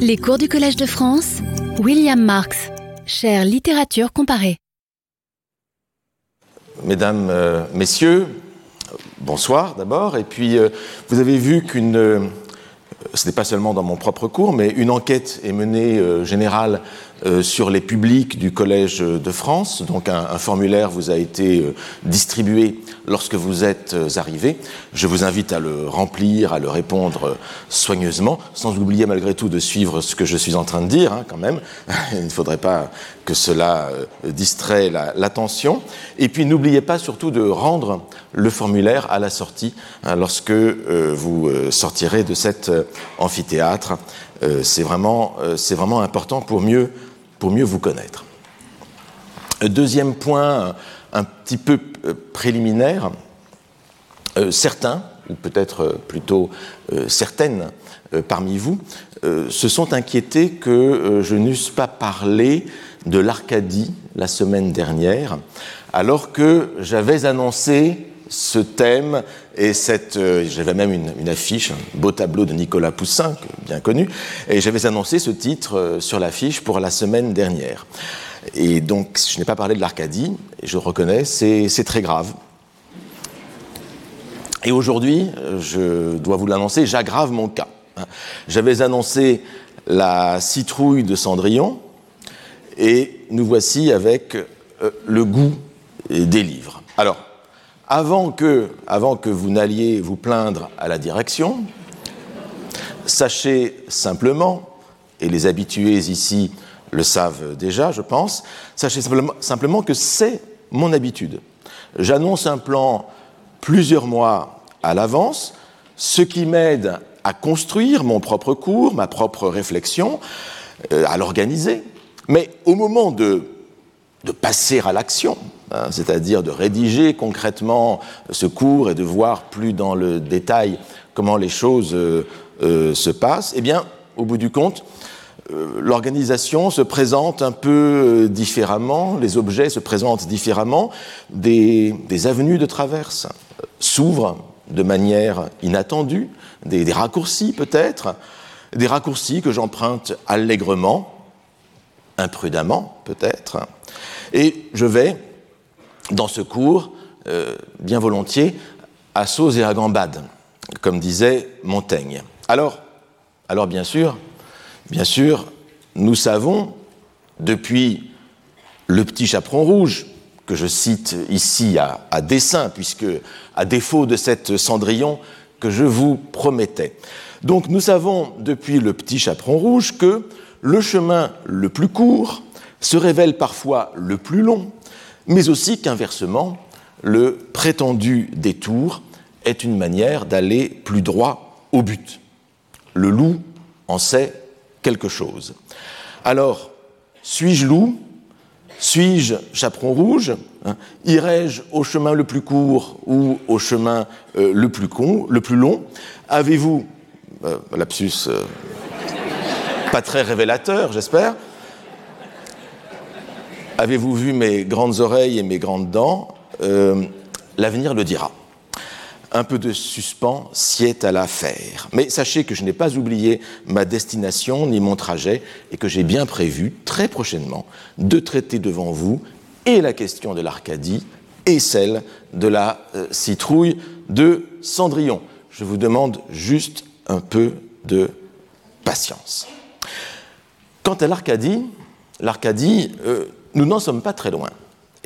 Les cours du Collège de France, William Marx, chère littérature comparée. Mesdames, euh, Messieurs, bonsoir d'abord. Et puis, euh, vous avez vu qu'une, euh, ce n'est pas seulement dans mon propre cours, mais une enquête est menée générale sur les publics du Collège de France. Donc, un, formulaire vous a été distribué lorsque vous êtes arrivés. Je vous invite à le remplir, à le répondre soigneusement, sans oublier malgré tout de suivre ce que je suis en train de dire, hein, quand même. Il ne faudrait pas que cela euh, distrait l'attention. Et puis n'oubliez pas surtout de rendre le formulaire à la sortie, hein, lorsque euh, vous euh, sortirez de cet amphithéâtre. C'est vraiment, vraiment important pour mieux, pour mieux vous connaître. Deuxième point, un petit peu préliminaire. certains, ou peut-être plutôt certaines parmi vous, se sont inquiétés que je n'eusse pas parlé de l'Arcadie la semaine dernière, alors que j'avais annoncé ce thème et cette, euh, j'avais même une, affiche, un beau tableau de Nicolas Poussin, bien connu, et j'avais annoncé ce titre euh, sur l'affiche pour la semaine dernière. Et donc, je n'ai pas parlé de l'Arcadie, et je reconnais, c'est très grave. Et aujourd'hui, je dois vous l'annoncer, j'aggrave mon cas. J'avais annoncé la citrouille de Cendrillon, et nous voici avec euh, le goût des livres. Alors, avant que, avant que vous n'alliez vous plaindre à la direction, sachez simplement, et les habitués ici le savent déjà, je pense, sachez simplement, que c'est mon habitude. J'annonce un plan plusieurs mois à l'avance, ce qui m'aide à construire mon propre cours, ma propre réflexion, euh, à l'organiser, mais au moment de, passer à l'action, hein, c'est-à-dire de rédiger concrètement ce cours et de voir plus dans le détail comment les choses euh, euh, se passent, eh bien, au bout du compte, euh, l'organisation se présente un peu différemment, les objets se présentent différemment, des, avenues de traverse s'ouvrent de manière inattendue, des raccourcis peut-être, des raccourcis que j'emprunte allègrement, imprudemment peut-être, et je vais, dans ce cours, euh, bien volontiers, à sauce et à gambade, comme disait Montaigne. Alors, alors bien sûr, bien sûr, nous savons, depuis le petit chaperon rouge, que je cite ici à, à dessein, puisque, à défaut de cette cendrillon que je vous promettais. Donc nous savons depuis le petit chaperon rouge que le chemin le plus court se révèle parfois le plus long, mais aussi qu'inversement, le prétendu détour est une manière d'aller plus droit au but. Le loup en sait quelque chose. Alors, suis-je loup? Suis-je chaperon rouge? Hein? Irai-je au chemin le plus court ou au chemin euh, le, plus long? Avez-vous, euh, lapsus euh, pas très révélateur, j'espère. Avez-vous vu mes grandes oreilles et mes grandes dents euh, L'avenir le dira. Un peu de suspens sied à l'affaire. Mais sachez que je n'ai pas oublié ma destination ni mon trajet et que j'ai bien prévu, très prochainement, de traiter devant vous et la question de l'Arcadie et celle de la euh, citrouille de Cendrillon. Je vous demande juste un peu de patience. Quant à l'Arcadie, l'Arcadie, euh, nous n'en sommes pas très loin.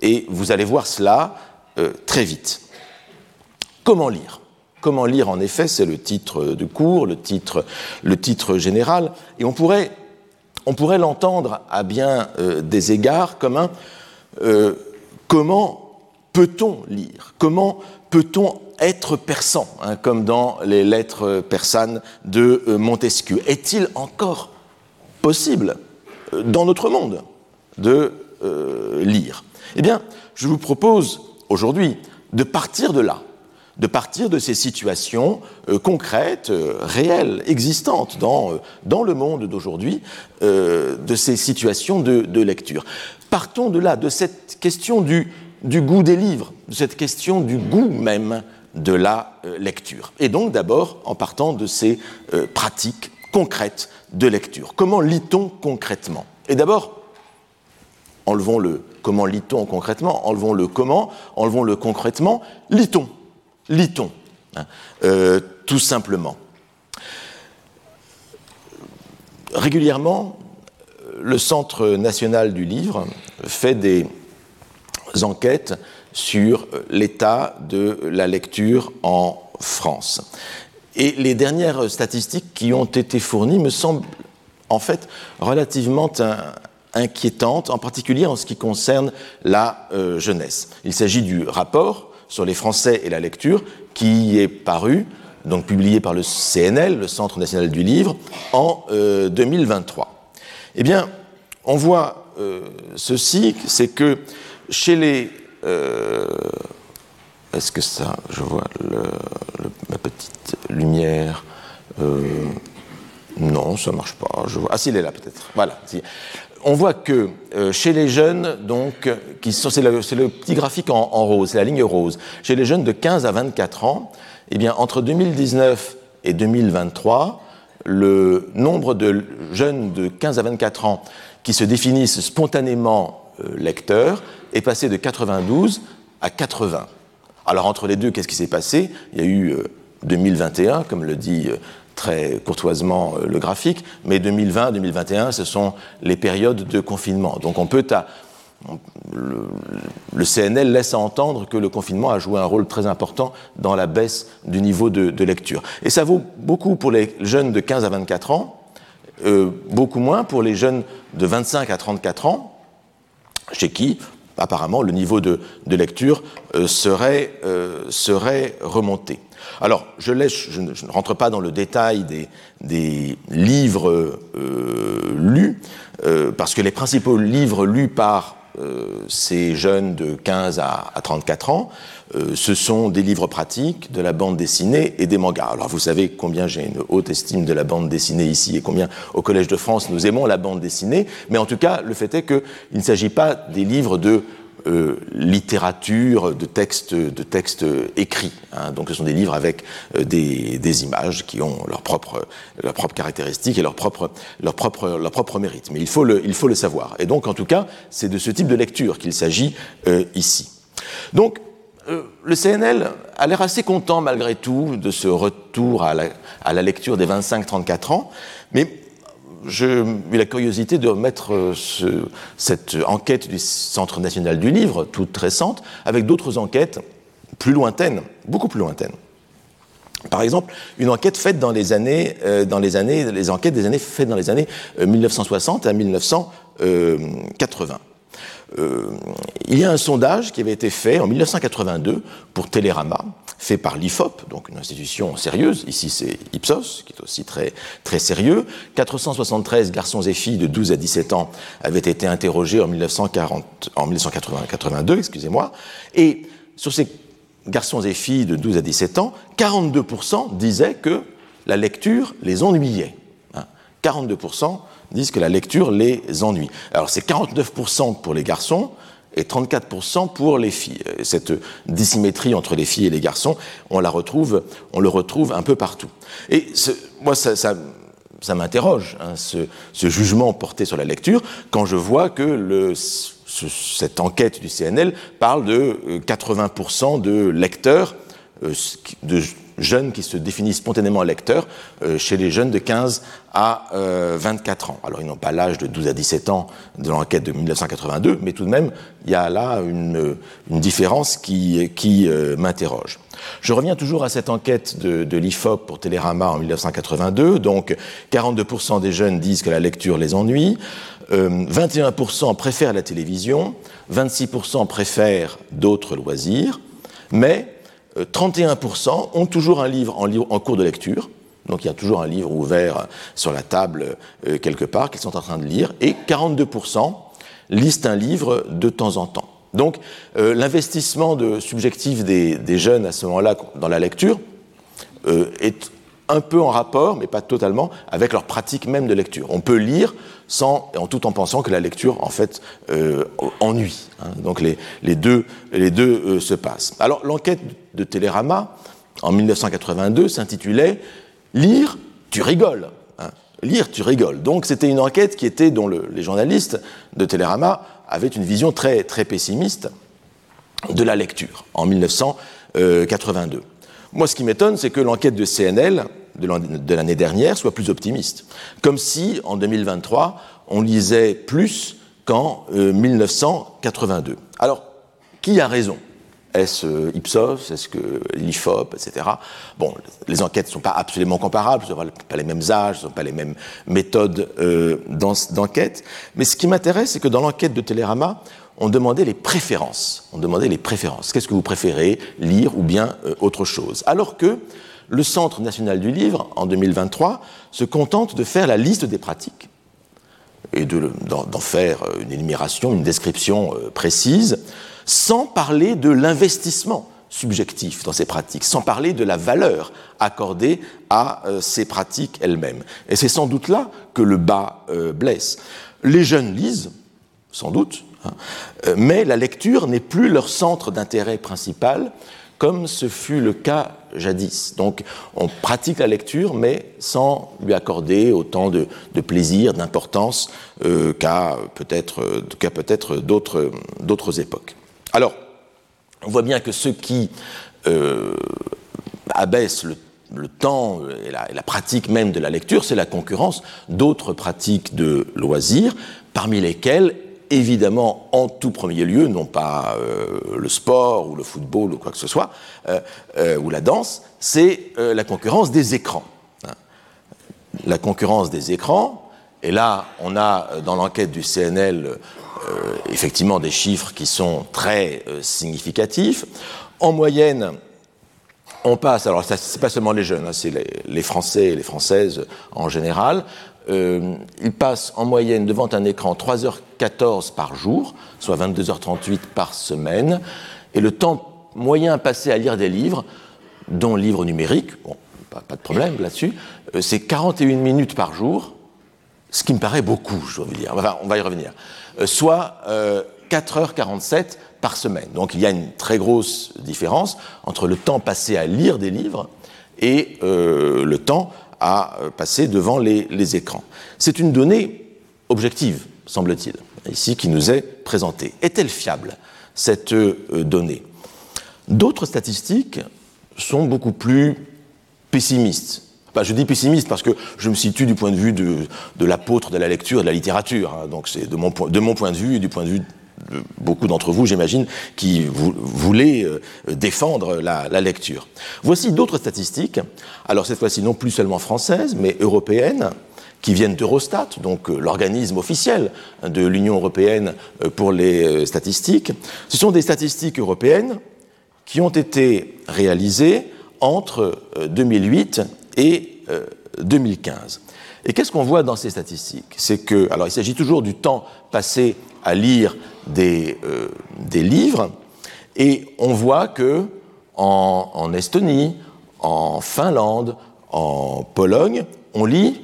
Et vous allez voir cela euh, très vite. Comment lire? Comment lire, en effet, c'est le titre du cours, le titre, général, et on pourrait, l'entendre à bien euh, des égards comme un comment peut-on lire? Comment peut-on être persan, hein, comme dans les lettres persanes de Montesquieu? Est-il encore possible euh, dans notre monde de euh, lire Eh bien, je vous propose aujourd'hui de partir de là, de partir de ces situations euh, concrètes, réelles, existantes dans, dans le monde d'aujourd'hui, de ces situations de, lecture. Partons de là, de cette question du, du goût des livres, de cette question du goût même de la lecture. Et donc d'abord en partant de ces pratiques concrète de lecture. Comment lit-on concrètement? Et d'abord, enlevons le comment lit-on concrètement, enlevons le comment, enlevons le concrètement, lit-on, lit-on, hein, euh, tout simplement. Régulièrement, le Centre national du livre fait des enquêtes sur l'état de la lecture en France. Et les dernières statistiques qui ont été fournies me semblent en fait relativement inquiétantes, en particulier en ce qui concerne la euh, jeunesse. Il s'agit du rapport sur les Français et la lecture qui est paru, donc publié par le CNL, le Centre national du livre, en 2023. Euh, eh bien, on voit euh, ceci, c'est que chez les est-ce que ça, je vois ma petite lumière Non, ça marche pas. Je vois. Ah, est là peut-être. Voilà. On voit que euh, chez les jeunes, donc, c'est le, petit graphique en, rose, c'est la ligne rose. Chez les jeunes de 15 à 24 ans, eh bien, entre 2019 et 2023, le nombre de jeunes de 15 à 24 ans qui se définissent spontanément euh, lecteurs est passé de 92 à 80. Alors entre les deux, qu'est-ce qui s'est passé? Il y a eu 2021, euh, comme le dit très courtoisement euh, le graphique, mais 2020-2021, ce sont les périodes de confinement. Donc on peut le, CNL laisse entendre que le confinement a joué un rôle très important dans la baisse du niveau de, lecture. Et ça vaut beaucoup pour les jeunes de 15 à 24 ans, beaucoup moins pour les jeunes de 25 à 34 ans, chez qui apparemment, le niveau de, lecture euh, serait, euh, serait, remonté. Alors, je, ne, rentre pas dans le détail des, livres euh, lus, parce que les principaux livres lus par ces jeunes de 15 à, à 34 ans, ce sont des livres pratiques, de la bande dessinée et des mangas. Alors vous savez combien j'ai une haute estime de la bande dessinée ici et combien au Collège de France nous aimons la bande dessinée, mais en tout cas le fait est qu'il ne s'agit pas des livres de euh, littérature de textes, de écrits. Hein. Donc ce sont des livres avec euh, des, images qui ont leurs propres, caractéristiques et leur propre, leur propre, leur propre mérite. Mais il faut, le, il faut le savoir. Et donc en tout cas, c'est de ce type de lecture qu'il s'agit euh, ici. Donc le CNL a l'air assez content malgré tout de ce retour à la, à la lecture des 25-34 ans, mais j'ai eu la curiosité de remettre euh, ce, cette enquête du Centre national du livre, toute récente, avec d'autres enquêtes plus lointaines, beaucoup plus lointaines. Par exemple, une enquête faite dans les années, euh, dans les années, les enquêtes des années faites dans les années 1960 à 1980. Euh, il y a un sondage qui avait été fait en 1982 pour Télérama, fait par l'IFOP, donc une institution sérieuse. Ici, c'est Ipsos, qui est aussi très, très sérieux. 473 garçons et filles de 12 à 17 ans avaient été interrogés en, 1940, en 1982, excusez-moi. Et sur ces garçons et filles de 12 à 17 ans, 42% disaient que la lecture les ennuyait. 42% hein disent que la lecture les ennuie. Alors c'est 49% pour les garçons et 34% pour les filles. Cette dissymétrie entre les filles et les garçons, on la retrouve, on le retrouve un peu partout. Et moi, ça, ça, m'interroge, hein, ce, ce, jugement porté sur la lecture, quand je vois que ce, cette enquête du CNL parle de 80% euh, de lecteurs, euh, de jeunes qui se définissent spontanément lecteurs euh, chez les jeunes de 15 à 24 euh, ans. Alors ils n'ont pas l'âge de 12 à 17 ans de l'enquête de 1982, mais tout de même, il y a là une, une différence qui, qui euh, m'interroge. Je reviens toujours à cette enquête de, de l'IFOP pour Télérama en 1982. Donc 42% des jeunes disent que la lecture les ennuie, 21% préfèrent la télévision, 26% préfèrent d'autres loisirs, mais 31% euh, ont toujours un livre en, cours de lecture, donc il y a toujours un livre ouvert sur la table euh, quelque part qu'ils sont en train de lire, et 42% lisent un livre de temps en temps. Donc euh, l'investissement subjectif des, jeunes à ce moment-là dans la lecture euh, est un peu en rapport, mais pas totalement, avec leur pratique même de lecture. On peut lire sans, tout en pensant que la lecture, en fait, euh, ennuie. Hein. Donc les, deux, les deux euh, se passent. Alors l'enquête de Télérama, en 1982, s'intitulait Lire, tu rigoles. Hein. lire, tu rigoles. Donc c'était une enquête qui était dont les journalistes de Télérama avaient une vision très, très pessimiste de la lecture en 1982. Moi, ce qui m'étonne, c'est que l'enquête de CNL de l'année dernière soit plus optimiste. Comme si, en 2023, on lisait plus qu'en 1982. Euh, Alors, qui a raison? Est-ce euh, Ipsos? Est-ce que l'IFOP, etc. Bon, les enquêtes ne sont pas absolument comparables, ce ne sont pas les mêmes âges, ce ne sont pas les mêmes méthodes euh, d'enquête. Mais ce qui m'intéresse, c'est que dans l'enquête de Télérama, on demandait les préférences. On demandait les préférences. Qu'est-ce que vous préférez, lire ou bien euh, autre chose? Alors que le Centre national du livre, en 2023, se contente de faire la liste des pratiques et d'en faire une énumération, une description précise sans parler de l'investissement subjectif dans ces pratiques, sans parler de la valeur accordée à euh, ces pratiques elles-mêmes. Et c'est sans doute là que le bas euh, blesse. Les jeunes lisent, sans doute, hein, euh, mais la lecture n'est plus leur centre d'intérêt principal, comme ce fut le cas jadis. Donc on pratique la lecture, mais sans lui accorder autant de, plaisir, d'importance qu'à peut-être peut d'autres époques. Alors, on voit bien que ce qui euh, abaisse le, temps et la, pratique même de la lecture, c'est la concurrence d'autres pratiques de loisirs, parmi lesquelles, évidemment, en tout premier lieu, non pas euh, le sport ou le football ou quoi que ce soit, euh, ou la danse, c'est la concurrence des écrans. La concurrence des écrans, et là, on a dans l'enquête du CNL euh, effectivement des chiffres qui sont très euh, significatifs. En moyenne, on passe, alors ce n'est pas seulement les jeunes, hein, c'est les, Français et les Françaises en général, euh, ils passent en moyenne devant un écran 3h14 par jour, soit 22h38 par semaine, et le temps moyen passé à lire des livres, dont livres numériques, bon, pas, de problème là-dessus, c'est 41 minutes par jour, ce qui me paraît beaucoup, je dois vous dire. Enfin, on va y revenir. Euh, soit 4h47 euh, par semaine. Donc il y a une très grosse différence entre le temps passé à lire des livres et euh, le temps à passer devant les, écrans. C'est une donnée objective, semble-t-il, ici qui nous est présentée. Est-elle fiable, cette donnée? D'autres statistiques sont beaucoup plus pessimistes je dis pessimiste parce que je me situe du point de vue de, l'apôtre de la lecture et de la littérature. Hein. donc c'est de mon, point de vue et du point de vue de beaucoup d'entre vous, j'imagine, qui voulaient euh, défendre la, lecture. Voici d'autres statistiques, alors cette fois-ci non plus seulement françaises, mais européennes, qui viennent d'Eurostat, donc euh, l'organisme officiel de l'Union européenne euh, pour les statistiques. Ce sont des statistiques européennes qui ont été réalisées entre 2008 et 2015. Euh, et qu'est-ce qu'on voit dans ces statistiques? C'est que, alors il s'agit toujours du temps passé à lire des, euh, livres, et on voit que en, Estonie, en Finlande, en Pologne, on lit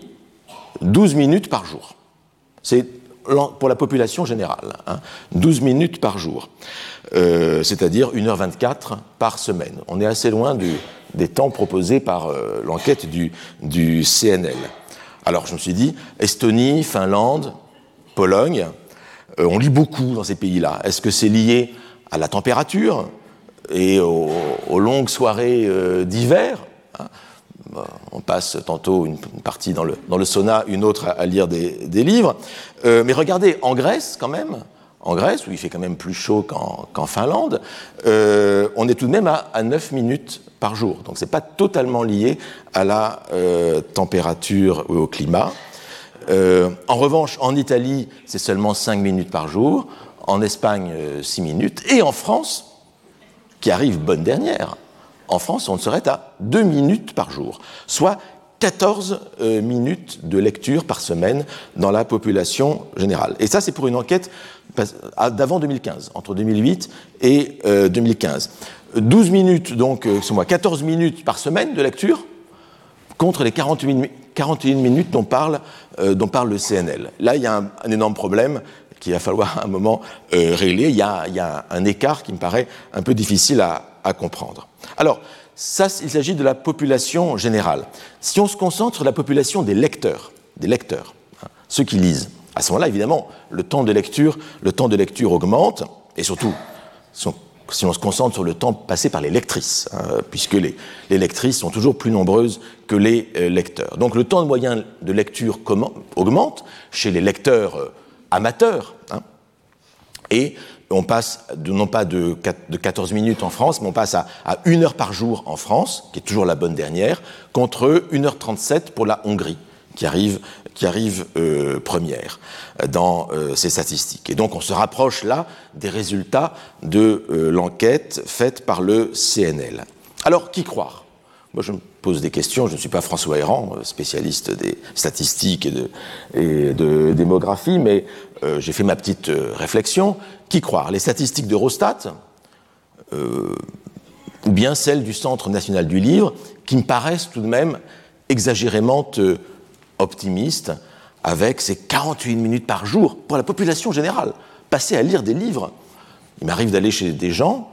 12 minutes par jour. C'est pour la population générale, 12 hein. minutes par jour, euh, c'est-à-dire 1h24 par semaine. On est assez loin du, des temps proposés par euh, l'enquête du, CNL. Alors je me suis dit, Estonie, Finlande, Pologne, euh, on lit beaucoup dans ces pays-là. Est-ce que c'est lié à la température et aux, longues soirées euh, d'hiver hein? On passe tantôt une, partie dans le, sauna, une autre à, lire des, des livres. mais regardez, en Grèce, quand même, en Grèce, où il fait quand même plus chaud qu'en Finlande, on est tout de même à, à 9 minutes par jour. Donc ce n'est pas totalement lié à la euh, température ou au climat. Euh, en revanche, en Italie, c'est seulement 5 minutes par jour, en Espagne, 6 euh, minutes, et en France, qui arrive bonne dernière, en France, on serait à 2 minutes par jour, soit 14 minutes de lecture par semaine dans la population générale. Et ça, c'est pour une enquête d'avant 2015, entre 2008 et 2015. 12 minutes, donc, euh, moi, 14 minutes par semaine de lecture, contre les 41, 41 minutes dont parle, euh, dont parle le CNL. Là, il y a un, énorme problème qu'il va falloir à un moment euh, régler. Il y, a, il y, a, un écart qui me paraît un peu difficile à, à comprendre. Alors, ça, il s'agit de la population générale. Si on se concentre sur la population des lecteurs, des lecteurs, hein, ceux qui lisent. À ce moment-là, évidemment, le temps de lecture, le temps de lecture augmente, et surtout, se concentre sur le temps passé par les lectrices, hein, puisque les, lectrices sont toujours plus nombreuses que les euh, lecteurs. Donc le temps moyen de lecture augmente chez les lecteurs euh, amateurs, hein, et on passe non pas de, 14 minutes en France, mais on passe à, à une heure par jour en France, qui est toujours la bonne dernière, contre 1h37 pour la Hongrie qui arrive, qui arrive euh, première dans euh, ces statistiques. Et donc on se rapproche là des résultats de euh, l'enquête faite par le CNL. Alors, qui croire? Moi, je me pose des questions. Je ne suis pas François Héran, spécialiste des statistiques et de, et de démographie, mais j'ai fait ma petite réflexion. Qui croire? Les statistiques d'Eurostat ou bien celles du Centre national du livre, qui me paraissent tout de même exagérément optimiste avec ces 48 minutes par jour pour la population générale, passer à lire des livres. Il m'arrive d'aller chez des gens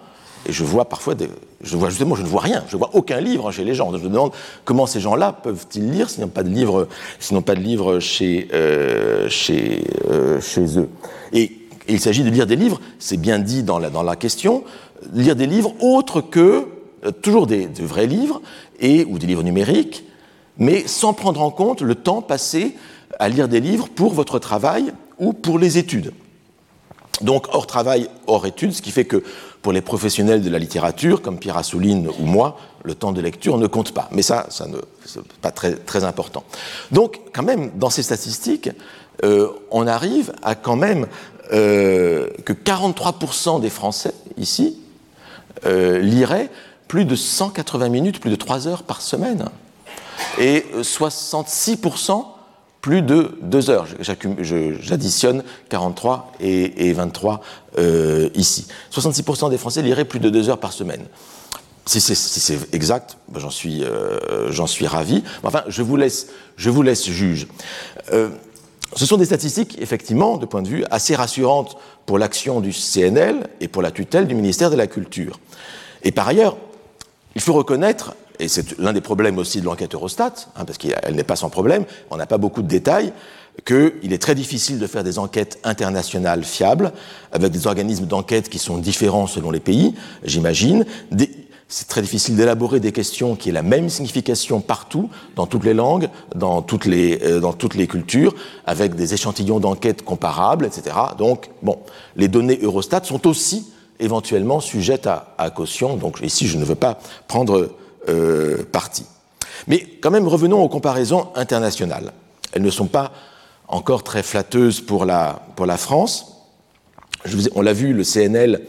et je vois parfois, des, je vois justement, je ne vois rien, je vois aucun livre chez les gens. Je me demande comment ces gens-là peuvent-ils lire s'ils n'ont pas de livre, pas de livre chez, euh, chez, euh, chez eux. Et, il s'agit de lire des livres, c'est bien dit dans la, dans la question, lire des livres autres que euh, toujours des, de vrais livres et ou des livres numériques mais sans prendre en compte le temps passé à lire des livres pour votre travail ou pour les études. Donc hors travail, hors études, ce qui fait que pour les professionnels de la littérature, comme Pierre Assouline ou moi, le temps de lecture ne compte pas. Mais ça, ça n'est pas très, très important. Donc quand même, dans ces statistiques, euh, on arrive à quand même euh, que 43% des Français ici euh, liraient plus de 180 minutes, plus de 3 heures par semaine et 66% plus de 2 heures. J'additionne 43 et, 23 euh, ici. 66% des Français liraient plus de 2 heures par semaine. Si c'est exact, ben, j'en suis, euh, ravi. Enfin, je vous laisse, je juge. Euh, ce sont des statistiques, effectivement, de point de vue assez rassurantes pour l'action du CNL et pour la tutelle du ministère de la Culture. Et par ailleurs, il faut reconnaître et c'est l'un des problèmes aussi de l'enquête Eurostat, hein, parce qu'elle n'est pas sans problème, on n'a pas beaucoup de détails, qu'il est très difficile de faire des enquêtes internationales fiables, avec des organismes d'enquête qui sont différents selon les pays, j'imagine. C'est très difficile d'élaborer des questions qui aient la même signification partout, dans toutes les langues, dans toutes les, euh, dans toutes les cultures, avec des échantillons d'enquête comparables, etc. Donc, bon, les données Eurostat sont aussi éventuellement sujettes à, à caution. Donc ici, je ne veux pas prendre euh. Mais quand même, revenons aux comparaisons internationales. Elles ne sont pas encore très flatteuses pour la, France. On l'a vu, le CNL,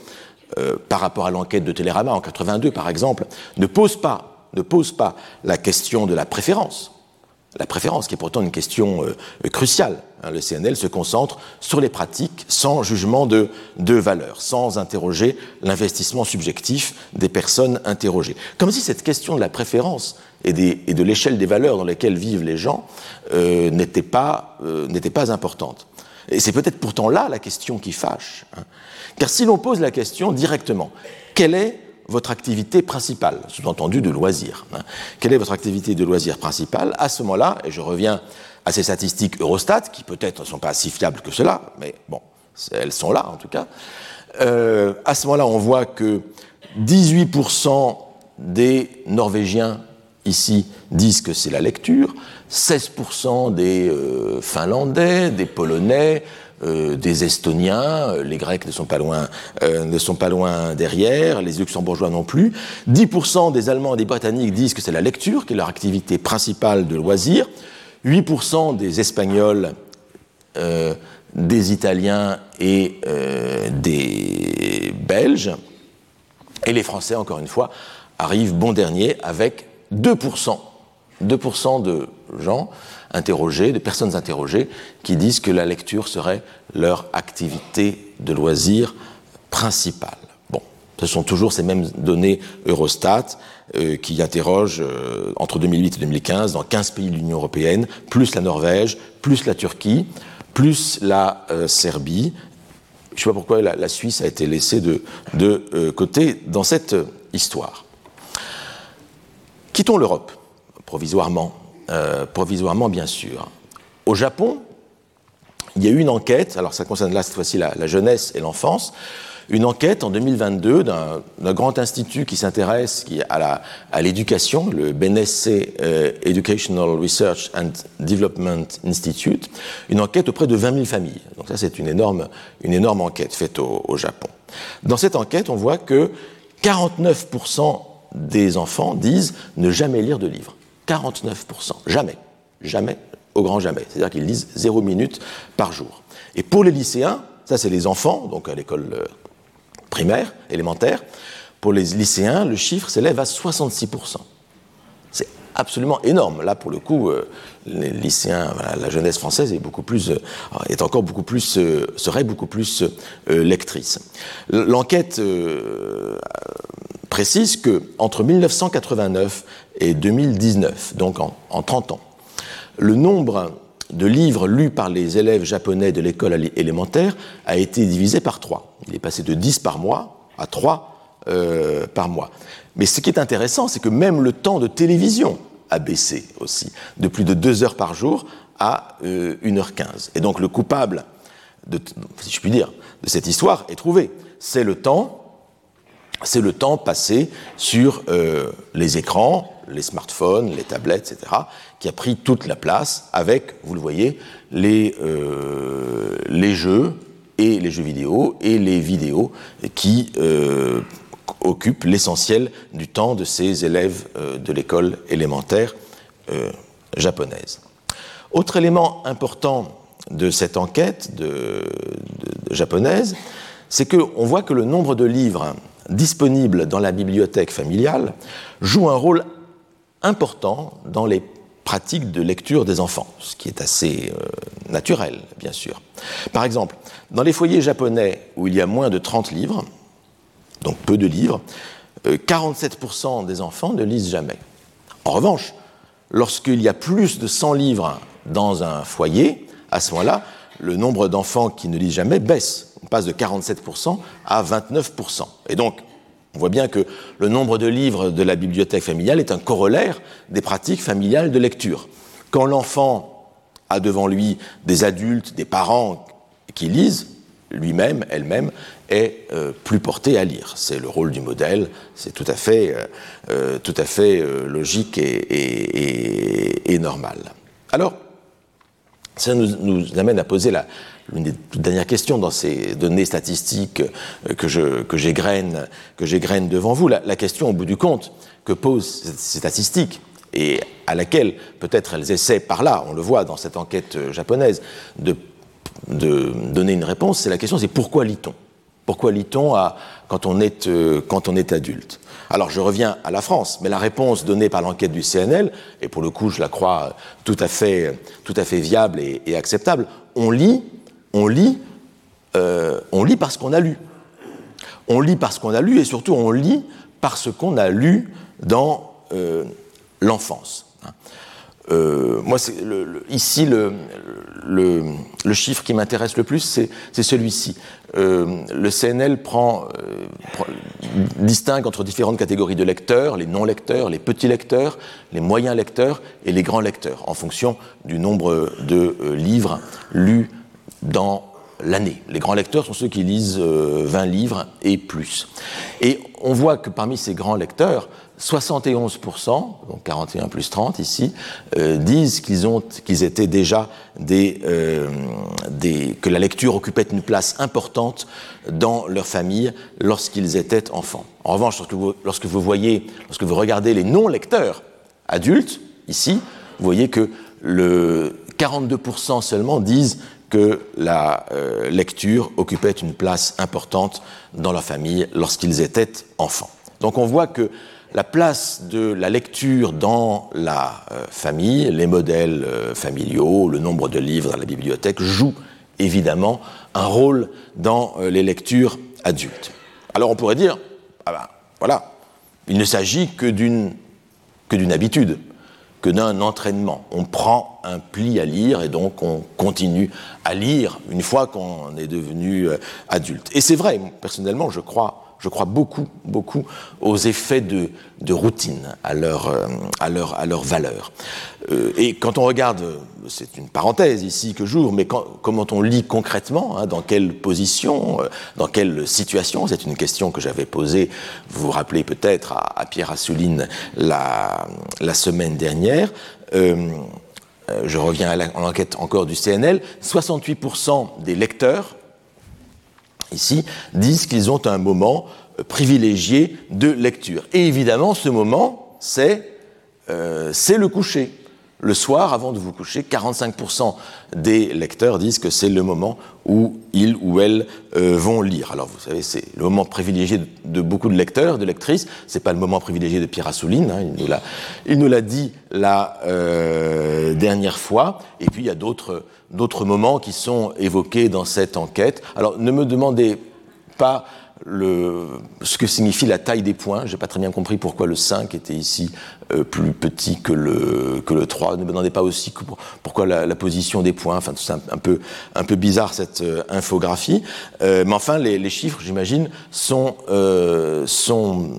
euh, par rapport à l'enquête de Télérama en 82, par exemple, ne pose pas la question de la préférence la préférence, qui est pourtant une question euh, cruciale. Hein, le CNL se concentre sur les pratiques sans jugement de, de valeur, sans interroger l'investissement subjectif des personnes interrogées. Comme si cette question de la préférence et, de l'échelle des valeurs dans lesquelles vivent les gens euh, n'était pas, euh, pas importante. Et c'est peut-être pourtant là la question qui fâche. Hein. Car si l'on pose la question directement, quelle est votre activité principale, sous-entendu de loisir. Hein. Quelle est votre activité de loisir principale À ce moment-là, et je reviens à ces statistiques Eurostat, qui peut-être ne sont pas si fiables que cela, mais bon, elles sont là en tout cas. Euh, à ce moment-là, on voit que 18% des Norvégiens ici disent que c'est la lecture, 16% des euh, Finlandais, des Polonais, euh, des Estoniens, euh, les Grecs ne sont pas loin, euh, ne sont pas loin derrière, les Luxembourgeois non plus. 10% des Allemands et des Britanniques disent que c'est la lecture qui est leur activité principale de loisir. 8% des Espagnols, des Italiens et des Belges. Et les Français, encore une fois, arrivent bon dernier avec 2%. 2% de gens interrogés, des personnes interrogées, qui disent que la lecture serait leur activité de loisir principale. Bon, ce sont toujours ces mêmes données Eurostat euh, qui interrogent euh, entre 2008 et 2015 dans 15 pays de l'Union européenne, plus la Norvège, plus la Turquie, plus la euh, Serbie. Je ne sais pas pourquoi la, Suisse a été laissée de, de côté dans cette histoire. Quittons l'Europe, provisoirement, euh, provisoirement bien sûr. au Japon, il y a eu une enquête, alors ça concerne là cette fois-ci la, jeunesse et l'enfance, une enquête en 2022 d'un grand institut qui s'intéresse à l'éducation, le BNSC euh, Educational Research and Development Institute, une enquête auprès de 20 000 familles. Donc ça c'est une énorme, une énorme enquête faite au, au Japon. Dans cette enquête, on voit que 49% des enfants disent ne jamais lire de livres. 49%. Jamais. Jamais. Au grand jamais. C'est-à-dire qu'ils lisent 0 minutes par jour. Et pour les lycéens, ça c'est les enfants, donc à l'école euh, primaire, élémentaire, pour les lycéens, le chiffre s'élève à 66%. C'est absolument énorme. Là, pour le coup, euh, les lycéens, la jeunesse française est beaucoup plus, euh, est encore beaucoup plus, serait beaucoup plus lectrice. L'enquête précise que entre 1989 et 2019, donc en, 30 ans, le nombre de livres lus par les élèves japonais de l'école élémentaire a été divisé par 3. Il est passé de 10 par mois à 3 euh, par mois. Mais ce qui est intéressant, c'est que même le temps de télévision a baissé aussi, de plus de 2 heures par jour à 1h15. Euh, et donc le coupable, si je puis dire, de cette histoire est trouvé. C'est le temps c'est le temps passé sur euh, les écrans, les smartphones, les tablettes, etc., qui a pris toute la place avec, vous le voyez, les, euh, jeux et les jeux vidéo et les vidéos qui euh, occupent l'essentiel du temps de ces élèves de l'école élémentaire japonaise. Autre élément important de cette enquête japonaise, c'est qu'on voit que le nombre de livres disponible dans la bibliothèque familiale joue un rôle important dans les pratiques de lecture des enfants, ce qui est assez euh, naturel, bien sûr. Par exemple, dans les foyers japonais où il y a moins de 30 livres, donc peu de livres, 47% euh, des enfants ne lisent jamais. En revanche, lorsqu'il y a plus de 100 livres dans un foyer, à ce moment-là, le nombre d'enfants qui ne lisent jamais baisse. On passe de 47% à 29%. Et donc, on voit bien que le nombre de livres de la bibliothèque familiale est un corollaire des pratiques familiales de lecture. Quand l'enfant a devant lui des adultes, des parents qui lisent, lui-même, elle-même, est euh, plus porté à lire. C'est le rôle du modèle, c'est tout à fait, euh, euh, tout à fait logique et, normal. Alors, ça nous, nous amène à poser la, des dernières questions dans ces données statistiques que je que j'égrène devant vous. La, question, au bout du compte, que posent ces statistiques et à laquelle peut-être elles essaient par là, on le voit dans cette enquête japonaise, de, donner une réponse, c'est la question, c'est pourquoi lit-on? Pourquoi lit-on quand on est euh, quand on est adulte? Alors je reviens à la France, mais la réponse donnée par l'enquête du CNL, et pour le coup je la crois tout à fait, tout à fait viable et acceptable, on lit on lit, euh, on lit parce qu'on a lu. On lit parce qu'on a lu et surtout on lit parce qu'on a lu dans euh, l'enfance. Euh, moi, ici, le, chiffre qui m'intéresse le plus, c'est celui-ci. le CNL distingue entre différentes catégories de lecteurs, les non-lecteurs, les petits lecteurs, les moyens lecteurs et les grands lecteurs, en fonction du nombre de livres lus dans l'année. Les grands lecteurs sont ceux qui lisent 20 euh, livres et plus. Et on voit que parmi ces grands lecteurs, 71%, donc 41 plus 30 ici, euh, disent qu'ils ont, étaient déjà euh, des, que la lecture occupait une place importante dans leur famille lorsqu'ils étaient enfants. En revanche, lorsque vous, lorsque vous voyez, lorsque vous regardez les non-lecteurs adultes ici, vous voyez que le 42% seulement disent que la euh, lecture occupait une place importante dans leur famille lorsqu'ils étaient enfants. Donc on voit que la place de la lecture dans la euh, famille, les modèles euh, familiaux, le nombre de livres dans la bibliothèque jouent évidemment un rôle dans les lectures adultes. Alors on pourrait dire, ah ben voilà, il ne s'agit que d'une habitude que d'un entraînement. On prend un pli à lire et donc on continue à lire une fois qu'on est devenu euh, adulte. Et c'est vrai, personnellement, je crois je crois beaucoup, beaucoup aux effets de, routine, à leur, euh, à leur, à leur valeur. Euh, et quand on regarde, c'est une parenthèse ici que j'ouvre, mais comment on lit concrètement, hein, dans quelle position, euh, dans quelle situation, c'est une question que j'avais posée, vous vous rappelez peut-être, à, Pierre Assouline la, la semaine dernière. je reviens à l'enquête encore du CNL, 68% des lecteurs ici, disent qu'ils ont un moment euh, privilégié de lecture. Et évidemment, ce moment, c'est euh, le coucher. Le soir, avant de vous coucher, 45% des lecteurs disent que c'est le moment où ils ou elles euh, vont lire. Alors, vous savez, c'est le moment privilégié de, beaucoup de lecteurs, de lectrices. C'est pas le moment privilégié de Pierre Assouline. Hein, il nous l'a dit la euh, dernière fois. Et puis, il y a d'autres d'autres moments qui sont évoqués dans cette enquête. Alors, ne me demandez pas ce que signifie la taille des points. Je n'ai pas très bien compris pourquoi le 5 était ici euh, plus petit que le, que le 3. Ne me demandez pas aussi pourquoi la, position des points. Enfin, c'est un, peu, un peu bizarre cette euh, infographie. Euh, mais enfin, les, les chiffres, j'imagine, sont, sont,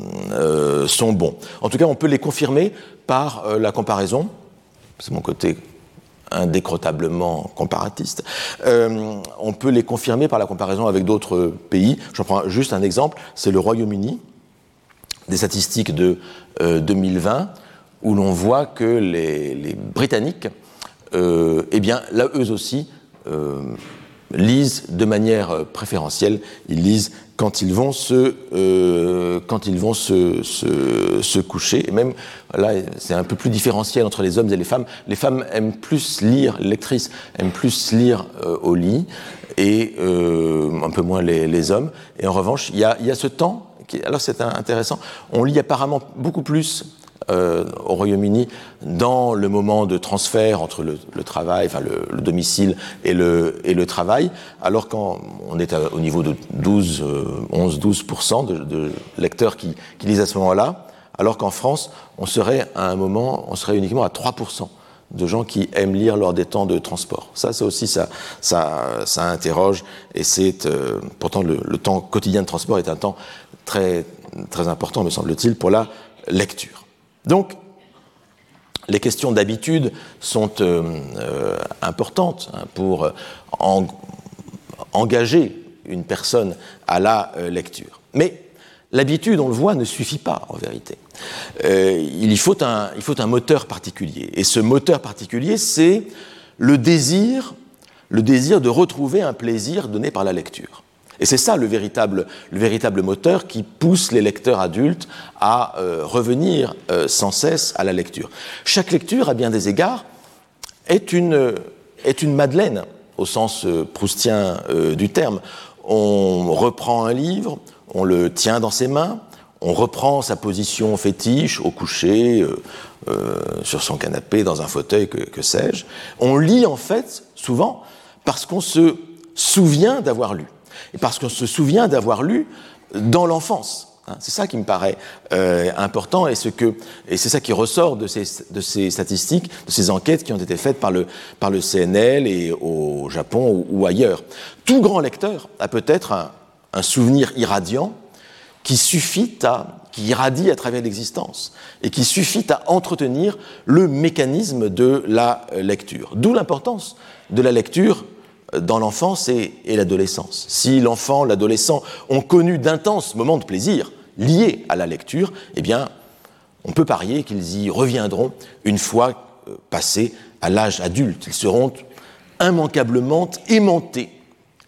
sont bons. En tout cas, on peut les confirmer par la comparaison. C'est mon côté indécrotablement comparatiste, euh, on peut les confirmer par la comparaison avec d'autres pays. Je prends juste un exemple, c'est le Royaume-Uni, des statistiques de 2020, euh, où l'on voit que les, Britanniques, euh, eh bien, là, eux aussi, lisent de manière préférentielle, ils lisent quand ils vont se, euh, quand ils vont se, se, se, coucher. Et même là, c'est un peu plus différentiel entre les hommes et les femmes. Les femmes aiment plus lire, les lectrices aiment plus lire euh, au lit, et euh, un peu moins les, les, hommes. Et en revanche, il y a, y a ce temps. Alors c'est intéressant. On lit apparemment beaucoup plus euh, au Royaume-Uni dans le moment de transfert entre le, travail, enfin le, domicile et le, et le travail, alors qu'on est au niveau de 12, 11-12% de, de, lecteurs qui, qui lisent à ce moment-là, alors qu'en France, on serait à un moment, on serait uniquement à 3% de gens qui aiment lire lors des temps de transport. Ça, ça aussi, ça, ça, ça interroge, et c'est euh, pourtant le, le, temps quotidien de transport est un temps très, très important, me semble-t-il, pour la lecture. Donc, les questions d'habitude sont euh, euh, importantes hein, pour engager une personne à la euh, lecture. Mais l'habitude, on le voit, ne suffit pas en vérité. il, faut un, il faut un moteur particulier. Et ce moteur particulier, c'est le désir, le désir de retrouver un plaisir donné par la lecture. Et c'est ça le véritable, le véritable moteur qui pousse les lecteurs adultes à euh, revenir euh, sans cesse à la lecture. Chaque lecture, à bien des égards, est une, est une Madeleine, au sens euh, proustien du terme. On reprend un livre, on le tient dans ses mains, on reprend sa position fétiche au coucher, sur son canapé, dans un fauteuil, que, que sais-je. On lit en fait, souvent, parce qu'on se souvient d'avoir lu et parce qu'on se souvient d'avoir lu dans l'enfance. Hein. C'est ça qui me paraît euh, important et, c'est ça qui ressort de ces, statistiques, de ces enquêtes qui ont été faites par le, par le CNL et au Japon ou, ailleurs. Tout grand lecteur a peut-être un, un, souvenir irradiant qui suffit à, qui irradie à travers l'existence et qui suffit à entretenir le mécanisme de la lecture. D'où l'importance de la lecture dans l'enfance et, l'adolescence. Si l'enfant, l'adolescent ont connu d'intenses moments de plaisir liés à la lecture, eh bien, on peut parier qu'ils y reviendront une fois euh, passés à l'âge adulte. Ils seront immanquablement aimantés,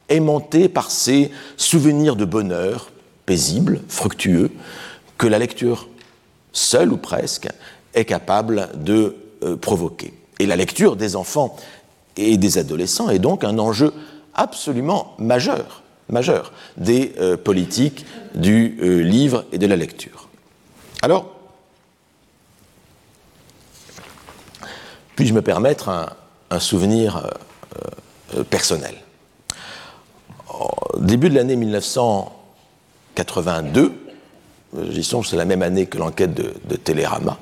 aimantés par ces souvenirs de bonheur paisibles, fructueux, que la lecture, seule ou presque, est capable de euh, provoquer. Et la lecture des enfants et des adolescents est donc un enjeu absolument majeur, majeur des euh, politiques du euh, livre et de la lecture. Alors, puis-je me permettre un, souvenir euh, personnel? Début de l'année 1982, j'y songe, c'est la même année que l'enquête de, de Télérama,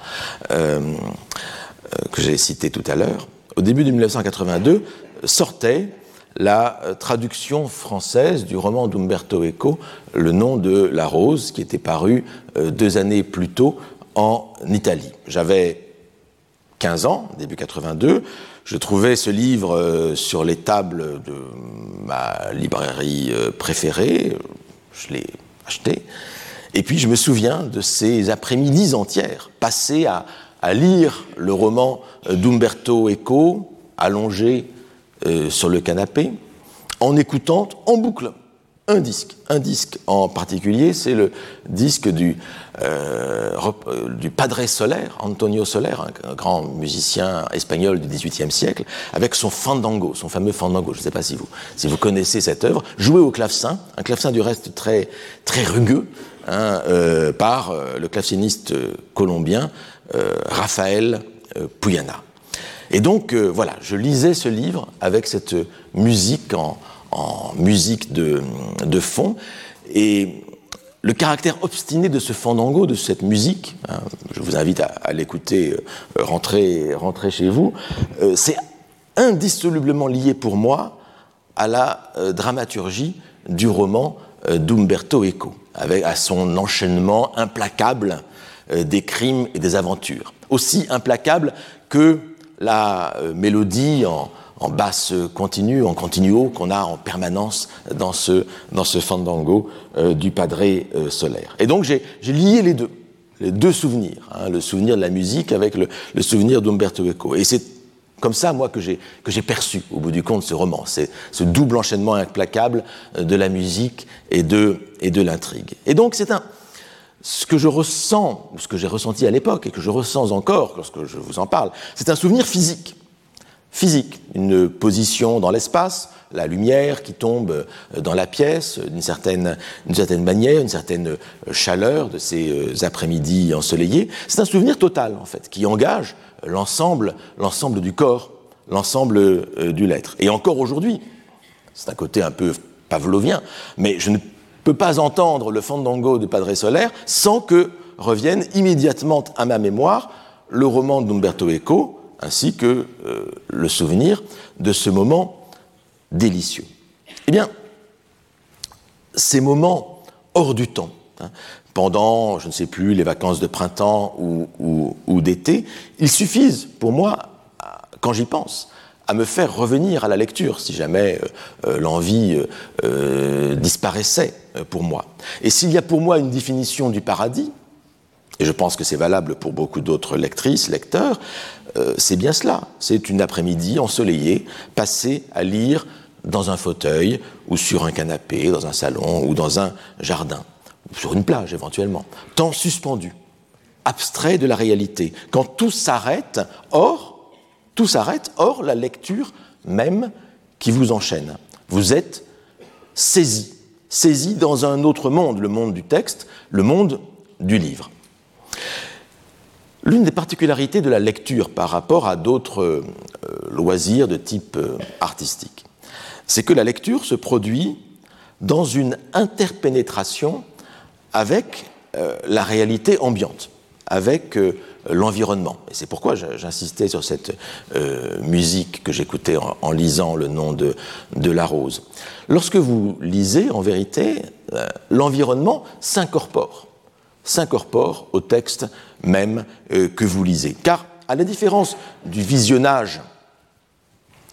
que j'ai citée tout à l'heure, au début de 1982, sortait la euh, traduction française du roman d'Umberto Eco, Le nom de la rose, qui était paru euh, deux années plus tôt en Italie. J'avais 15 ans, début 82. Je trouvais ce livre euh, sur les tables de ma librairie préférée. Je l'ai acheté. Et puis je me souviens de ces après-midi entières passées à, à, lire le roman d'Umberto Eco, allongé euh, sur le canapé en écoutant en boucle un disque. Un disque en particulier, c'est le disque du, euh, euh, Padre Soler, Antonio Soler, un, grand musicien espagnol du XVIIIe siècle, avec son fandango, son fameux fandango. Je ne sais pas si vous, si vous connaissez cette œuvre, joué au clavecin, un clavecin du reste très, très rugueux, hein, par le claveciniste colombien Rafael Puyana. Et donc, euh, voilà, je lisais ce livre avec cette musique en, musique de, fond. Et le caractère obstiné de ce fandango, de cette musique, hein, je vous invite à, l'écouter, euh, rentrer, rentrer chez vous, euh, c'est indissolublement lié pour moi à la dramaturgie du roman d'Umberto Eco, avec à son enchaînement implacable des crimes et des aventures. Aussi implacable que la euh, mélodie en, basse continue, en continuo qu'on a en permanence dans ce, dans ce fandango euh, du Padre euh, solaire. Et donc j'ai lié les deux, les deux souvenirs, hein, le souvenir de la musique avec le, souvenir d'Umberto Eco. Et c'est comme ça, moi, que j'ai perçu, au bout du compte, ce roman. C'est ce double enchaînement implacable de la musique et de, et de l'intrigue. Et donc c'est un, ce que je ressens, ou ce que j'ai ressenti à l'époque et que je ressens encore lorsque je vous en parle, c'est un souvenir physique. Physique, une position dans l'espace, la lumière qui tombe euh, dans la pièce d'une certaine, certaine manière, une certaine euh, chaleur de ces euh, après-midi ensoleillés. C'est un souvenir total, en fait, qui engage l'ensemble, l'ensemble du corps, l'ensemble du l'être. Et encore aujourd'hui, c'est un côté un peu pavlovien, mais je ne peux pas entendre le fandango de Padre Solaire sans que revienne immédiatement à ma mémoire le roman d'Umberto Eco, ainsi que euh, le souvenir de ce moment délicieux. Eh bien, ces moments hors du temps, hein, pendant, je ne sais plus, les vacances de printemps ou d'été, ils suffisent pour moi, quand j'y pense, à me faire revenir à la lecture si jamais euh, euh, l'envie euh, disparaissait pour moi. Et s'il y a pour moi une définition du paradis, et je pense que c'est valable pour beaucoup d'autres lectrices, lecteurs, c'est bien cela. C'est une après-midi ensoleillée, passée à lire dans un fauteuil ou sur un canapé, dans un salon ou dans un jardin, ou sur une plage éventuellement, temps suspendu, abstrait de la réalité, quand tout s'arrête, or tout s'arrête, or la lecture même qui vous enchaîne. Vous êtes saisi, saisi dans un autre monde, le monde du texte, le monde du livre. L'une des particularités de la lecture par rapport à d'autres euh, loisirs de type euh, artistique, c'est que la lecture se produit dans une interpénétration avec euh, la réalité ambiante, avec l'environnement. Et c'est pourquoi j'insistais sur cette euh, musique que j'écoutais en, lisant le nom de, de, la rose. Lorsque vous lisez, en vérité, euh, l'environnement s'incorpore, s'incorpore au texte même euh, que vous lisez. Car, à la différence du visionnage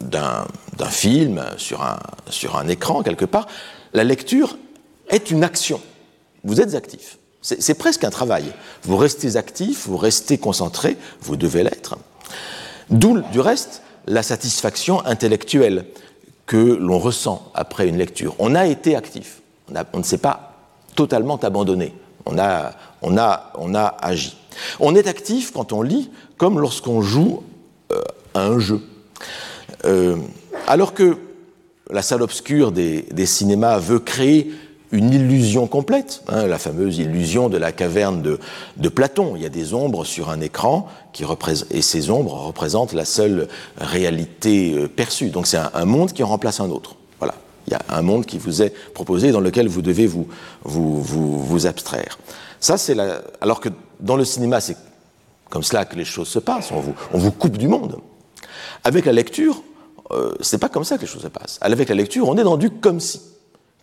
d'un film sur un, sur un écran quelque part, la lecture est une action. Vous êtes actif. C'est presque un travail. Vous restez actif, vous restez concentré, vous devez l'être. D'où, du reste, la satisfaction intellectuelle que l'on ressent après une lecture. On a été actif, on, ne s'est pas totalement abandonné, on a, agi. On est actif quand on lit comme lorsqu'on joue euh, à un jeu. Euh, alors que la salle obscure des cinémas veut créer une illusion complète, hein, la fameuse illusion de la caverne de, Platon. Il y a des ombres sur un écran qui et ces ombres représentent la seule réalité euh, perçue. Donc c'est un, monde qui remplace un autre. Voilà. Il y a un monde qui vous est proposé dans lequel vous devez vous, vous, vous, abstraire. Ça, c'est la... Alors que dans le cinéma, c'est comme cela que les choses se passent. On vous, on vous coupe du monde. Avec la lecture, euh, c'est pas comme ça que les choses se passent. Avec la lecture, on est dans du comme si.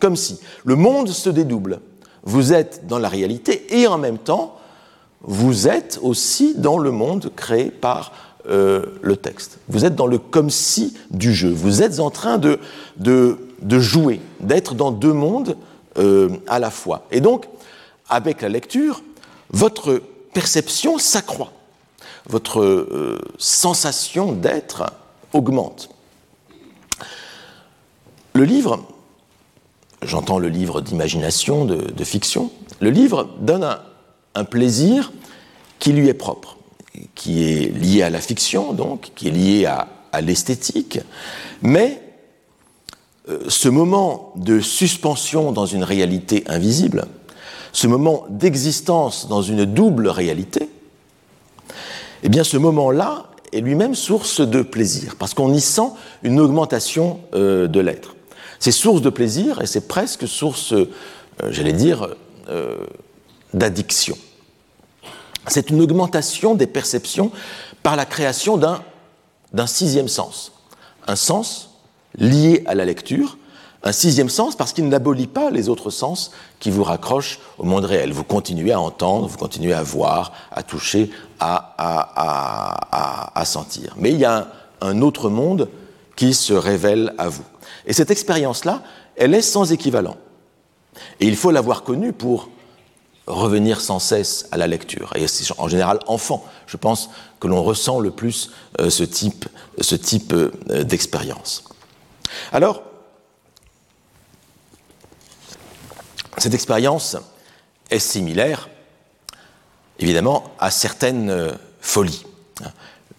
Comme si. Le monde se dédouble. Vous êtes dans la réalité et en même temps, vous êtes aussi dans le monde créé par euh, le texte. Vous êtes dans le comme si du jeu. Vous êtes en train de, jouer, d'être dans deux mondes euh, à la fois. Et donc, avec la lecture, votre perception s'accroît, votre euh, sensation d'être augmente. Le livre, j'entends le livre d'imagination, de, fiction, le livre donne un plaisir qui lui est propre qui est lié à la fiction, donc, qui est lié à, l'esthétique, mais euh, ce moment de suspension dans une réalité invisible, ce moment d'existence dans une double réalité, eh bien ce moment-là est lui-même source de plaisir, parce qu'on y sent une augmentation euh, de l'être. C'est source de plaisir et c'est presque source, euh, j'allais dire, d'addiction c'est une augmentation des perceptions par la création d'un sixième sens. Un sens lié à la lecture, un sixième sens parce qu'il n'abolit pas les autres sens qui vous raccrochent au monde réel. Vous continuez à entendre, vous continuez à voir, à toucher, à, sentir. Mais il y a un, autre monde qui se révèle à vous. Et cette expérience-là, elle est sans équivalent. Et il faut l'avoir connue pour revenir sans cesse à la lecture. Et c'est en général enfant, je pense, que l'on ressent le plus euh, ce type, euh, d'expérience. Alors, cette expérience est similaire, évidemment, à certaines euh, folies.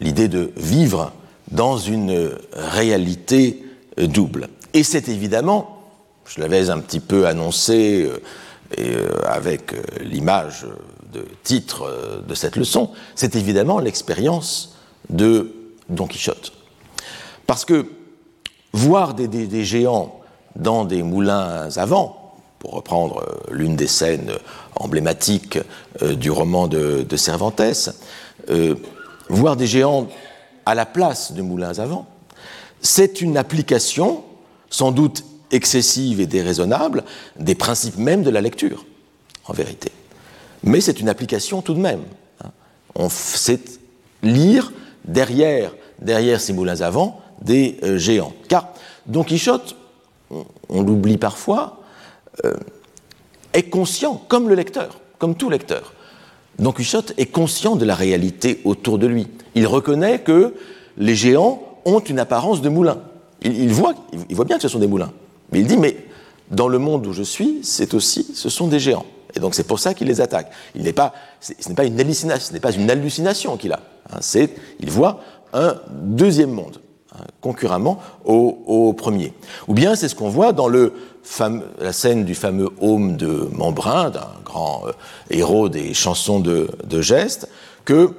L'idée de vivre dans une réalité double. Et c'est évidemment, je l'avais un petit peu annoncé et euh, avec euh, l'image de titre euh, de cette leçon, c'est évidemment l'expérience de Don Quichotte. Parce que voir des, géants dans des moulins à vent, pour reprendre l'une des scènes emblématiques du roman de, Cervantes, voir des géants à la place de moulins à vent, c'est une application sans doute excessive et déraisonnable des principes même de la lecture, en vérité. Mais c'est une application tout de même. Hein. On sait lire derrière, derrière ces moulins à vent des euh, géants. Car Don Quichotte, on, l'oublie parfois, euh, est conscient, comme le lecteur, comme tout lecteur. Don Quichotte est conscient de la réalité autour de lui. Il reconnaît que les géants ont une apparence de moulins. Il, voit, il voit bien que ce sont des moulins. Mais il dit, mais dans le monde où je suis, c'est aussi, ce sont des géants. Et donc c'est pour ça qu'il les attaque. Il n'est pas, ce n'est pas une hallucination, ce n'est pas une hallucination qu'il a. Hein. c'est, il voit un deuxième monde, hein, concurremment au, premier. Ou bien c'est ce qu'on voit dans le la scène du fameux Home de Membrin, d'un grand euh, héros des chansons de, de gestes, que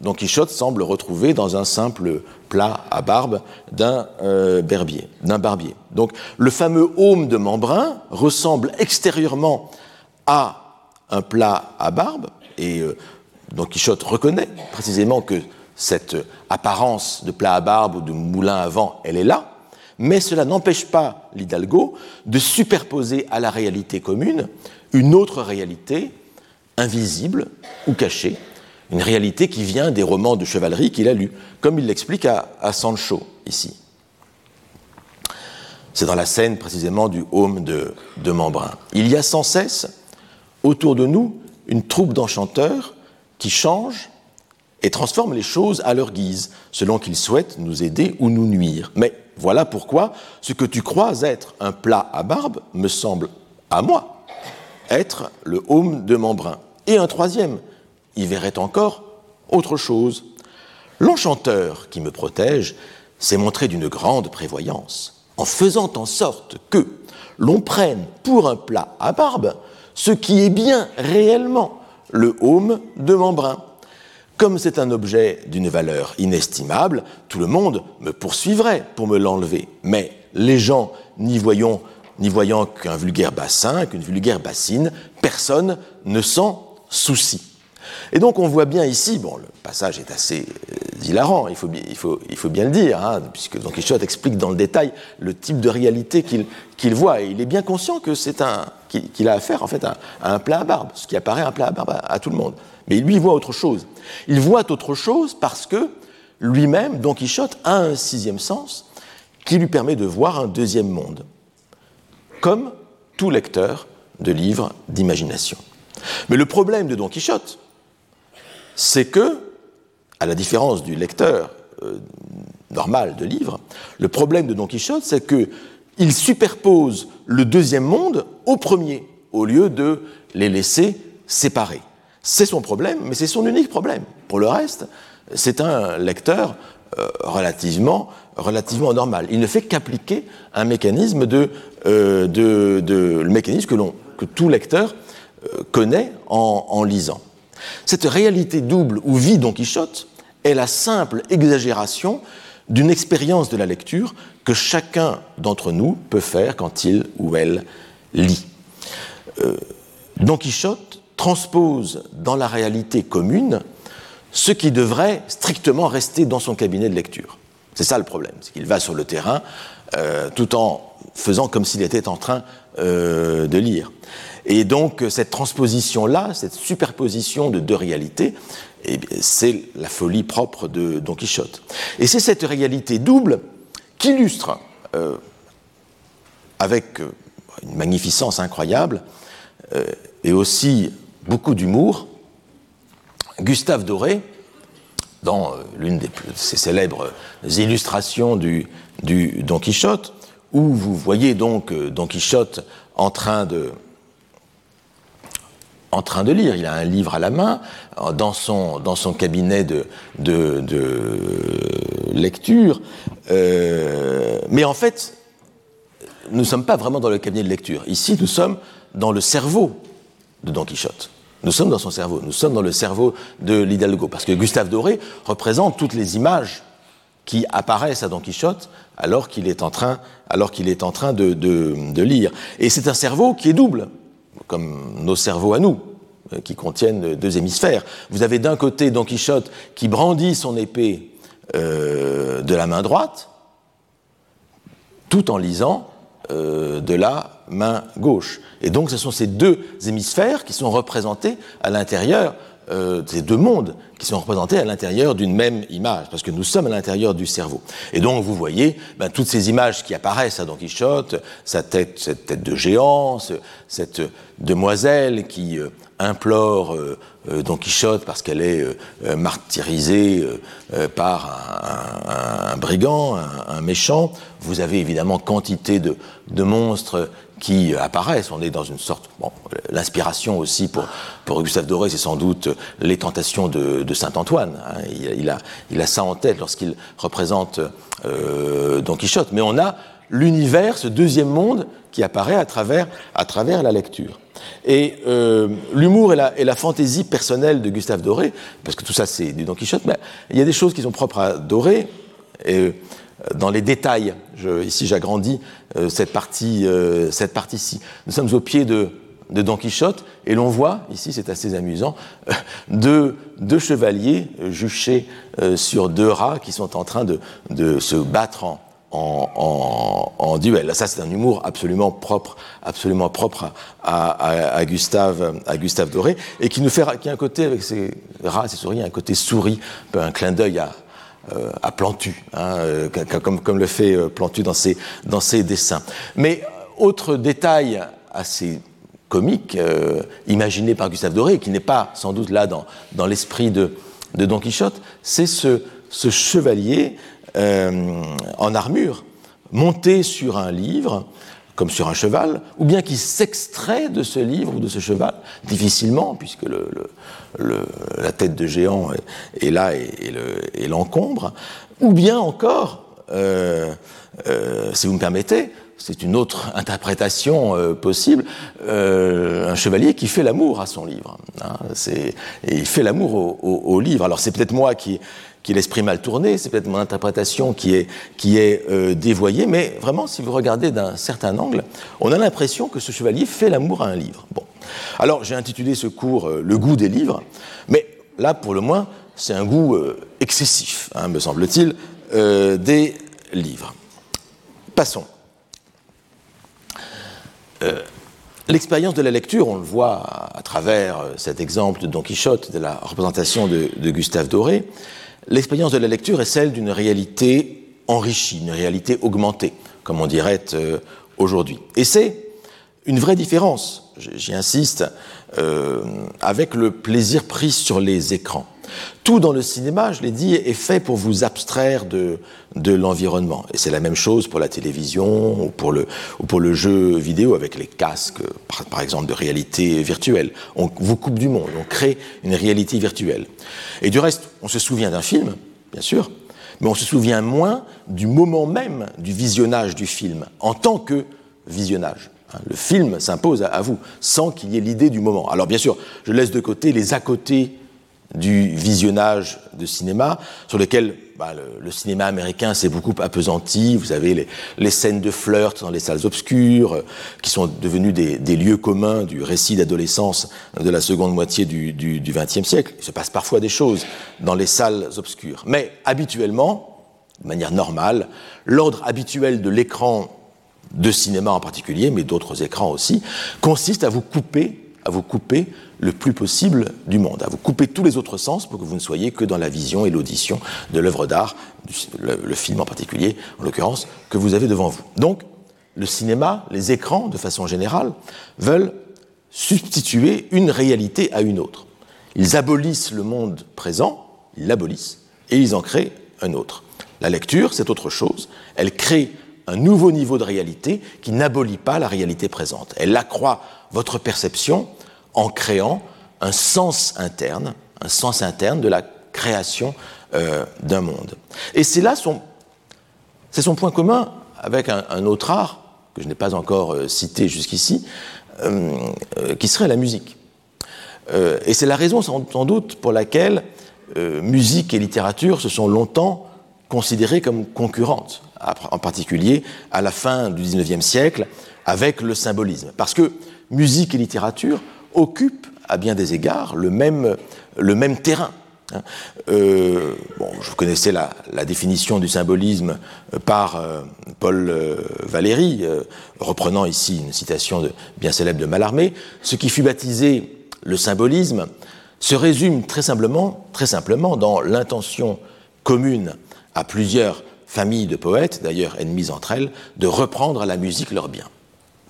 Don Quichotte semble retrouver dans un simple plat à barbe d'un euh, barbier, d'un barbier. Donc le fameux aume de Membrin ressemble extérieurement à un plat à barbe, et euh, Don Quichotte reconnaît précisément que cette apparence de plat à barbe ou de moulin à vent, elle est là, mais cela n'empêche pas l'Hidalgo de superposer à la réalité commune une autre réalité invisible ou cachée, une réalité qui vient des romans de chevalerie qu'il a lus, comme il l'explique à, Sancho ici. C'est dans la scène précisément du home de, de Membrin. Il y a sans cesse autour de nous une troupe d'enchanteurs qui changent et transforment les choses à leur guise, selon qu'ils souhaitent nous aider ou nous nuire. Mais voilà pourquoi ce que tu crois être un plat à barbe me semble, à moi, être le home de Membrin. Et un troisième, il verrait encore autre chose. L'enchanteur qui me protège s'est montré d'une grande prévoyance, en faisant en sorte que l'on prenne pour un plat à barbe ce qui est bien réellement le haume de Membrin. Comme c'est un objet d'une valeur inestimable, tout le monde me poursuivrait pour me l'enlever. Mais les gens, n'y voyant, voyant qu'un vulgaire bassin, qu'une vulgaire bassine, personne ne s'en soucie. Et donc on voit bien ici, bon, le passage est assez euh, hilarant, il faut, il faut, il faut bien le dire, hein, puisque Don Quichotte explique dans le détail le type de réalité qu'il voit. Et il est bien conscient que c'est un qu'il a affaire en fait à, un plat à barbe, ce qui apparaît un plat à barbe à, tout le monde. Mais lui, il voit autre chose. Il voit autre chose parce que lui-même, Don Quichotte, a un sixième sens qui lui permet de voir un deuxième monde, comme tout lecteur de livres d'imagination. Mais le problème de Don Quichotte, c'est que, à la différence du lecteur euh, normal de livres, le problème de Don Quichotte, c'est qu'il superpose le deuxième monde au premier, au lieu de les laisser séparés. C'est son problème, mais c'est son unique problème. Pour le reste, c'est un lecteur euh, relativement, normal. Il ne fait qu'appliquer un mécanisme de, euh, le mécanisme que, tout lecteur connaît en lisant. Cette réalité double où vit Don Quichotte est la simple exagération d'une expérience de la lecture que chacun d'entre nous peut faire quand il ou elle lit. Euh, Don Quichotte transpose dans la réalité commune ce qui devrait strictement rester dans son cabinet de lecture. C'est ça le problème, c'est qu'il va sur le terrain euh, tout en faisant comme s'il était en train euh, de lire. Et donc cette transposition-là, cette superposition de deux réalités, eh c'est la folie propre de Don Quichotte. Et c'est cette réalité double qu'illustre, euh, avec euh, une magnificence incroyable euh, et aussi beaucoup d'humour, Gustave Doré, dans l'une de ses célèbres illustrations du, du Don Quichotte, où vous voyez donc Don Quichotte en train de, en train de lire. Il a un livre à la main dans son, dans son cabinet de, de, lecture. Euh, mais en fait, nous ne sommes pas vraiment dans le cabinet de lecture. Ici, nous sommes dans le cerveau de Don Quichotte. Nous sommes dans son cerveau, nous sommes dans le cerveau de l'Hidalgo, parce que Gustave Doré représente toutes les images qui apparaissent à Don Quichotte alors qu'il est en train, alors qu'il est en train de, de lire. Et c'est un cerveau qui est double, comme nos cerveaux à nous, euh, qui contiennent deux hémisphères. Vous avez d'un côté Don Quichotte qui brandit son épée euh, de la main droite, tout en lisant euh, de la main gauche. Et donc ce sont ces deux hémisphères qui sont représentés à l'intérieur euh, ces deux mondes qui sont représentés à l'intérieur d'une même image, parce que nous sommes à l'intérieur du cerveau. Et donc vous voyez ben, toutes ces images qui apparaissent à Don Quichotte, sa tête, cette tête de géant, cette demoiselle qui euh, implore euh, Don Quichotte parce qu'elle est martyrisée par un, brigand, un, méchant. Vous avez évidemment quantité de monstres qui apparaissent. On est dans une sorte. Bon, l'inspiration aussi pour, pour Gustave Doré, c'est sans doute les tentations de, de Saint-Antoine. Hein. Il, il, a, il a ça en tête lorsqu'il représente euh, Don Quichotte. Mais on a l'univers, ce deuxième monde qui apparaît à travers, à travers la lecture. Et euh, l'humour et la, et la, fantaisie personnelle de Gustave Doré, parce que tout ça c'est du Don Quichotte, mais il y a des choses qui sont propres à Doré. Et, dans les détails. Je, ici, j'agrandis euh, cette partie, euh, partie-ci. Nous sommes au pied de, de Don Quichotte et l'on voit, ici, c'est assez amusant, euh, deux, deux, chevaliers juchés euh, sur deux rats qui sont en train de, de se battre en, en, en, en, duel. Ça, c'est un humour absolument propre, absolument propre à, à, à, Gustave, à Gustave Doré, et qui nous fait, qui a un côté avec ses rats, ses souris, un côté souris, un clin d'œil à, euh, à Plantu, hein, euh, comme, le fait euh, Plantu dans ses, dessins. Mais autre détail assez comique, euh, imaginé par Gustave Doré, qui n'est pas sans doute là dans, dans l'esprit de, Don Quichotte, c'est ce, chevalier euh, en armure, monté sur un livre, comme sur un cheval, ou bien qui s'extrait de ce livre ou de ce cheval, difficilement, puisque le, le, le, la tête de géant est, là et, l'encombre, ou bien encore, euh, euh, si vous me permettez, c'est une autre interprétation euh, possible, euh, un chevalier qui fait l'amour à son livre. Hein, et il fait l'amour au, au, au, livre. Alors c'est peut-être moi qui, qui l'esprit mal tourné, c'est peut-être mon interprétation qui est, euh, dévoyée, mais vraiment, si vous regardez d'un certain angle, on a l'impression que ce chevalier fait l'amour à un livre. Alors, j'ai intitulé ce cours euh, Le goût des livres, mais là, pour le moins, c'est un goût excessif, hein, me semble-t-il, des livres. Passons. L'expérience de la lecture, on le voit à travers cet exemple de Don Quichotte, de la représentation de Gustave Doré, l'expérience de la lecture est celle d'une réalité enrichie, une réalité augmentée, comme on dirait aujourd'hui. Et c'est une vraie différence, j'y insiste, euh, avec le plaisir pris sur les écrans. Tout dans le cinéma, je l'ai dit, est fait pour vous abstraire de, de l'environnement. Et c'est la même chose pour la télévision ou pour le, ou pour le jeu vidéo avec les casques, par, exemple, de réalité virtuelle. On vous coupe du monde, on crée une réalité virtuelle. Et du reste, on se souvient d'un film, bien sûr, mais on se souvient moins du moment même du visionnage du film en tant que visionnage. Hein, le film s'impose à vous, sans qu'il y ait l'idée du moment. Alors bien sûr, je laisse de côté les à côté du visionnage de cinéma, sur lesquels bah, le, cinéma américain s'est beaucoup appesanti. Vous avez les, scènes de flirt dans les salles obscures, euh, qui sont devenues des, lieux communs du récit d'adolescence de la seconde moitié du XXe siècle. Il se passe parfois des choses dans les salles obscures. Mais habituellement, de manière normale, l'ordre habituel de l'écran de cinéma en particulier, mais d'autres écrans aussi, consiste à vous couper, à vous couper le plus possible du monde, à vous couper tous les autres sens pour que vous ne soyez que dans la vision et l'audition de l'œuvre d'art, le, film en particulier, en l'occurrence, que vous avez devant vous. Donc, le cinéma, les écrans, de façon générale, veulent substituer une réalité à une autre. Ils abolissent le monde présent, ils l'abolissent, et ils en créent un autre. La lecture, c'est autre chose. Elle crée un nouveau niveau de réalité qui n'abolit pas la réalité présente. Elle accroît votre perception en créant un sens interne, un sens interne de la création euh, d'un monde. Et c'est là son, c'est son point commun avec un, autre art que je n'ai pas encore euh, cité jusqu'ici, euh, qui serait la musique. et c'est la raison sans, sans, doute pour laquelle musique et littérature se sont longtemps considérées comme concurrentes en particulier à la fin du XIXe siècle, avec le symbolisme. Parce que musique et littérature occupent à bien des égards le même, le même terrain. Hein. Euh, bon, je connaissais la, définition du symbolisme par euh, Paul euh, Valéry, reprenant ici une citation bien célèbre de Mallarmé. Ce qui fut baptisé le symbolisme se résume très simplement, très simplement dans l'intention commune à plusieurs familles de poètes, d'ailleurs ennemies entre elles, de reprendre à la musique leur bien.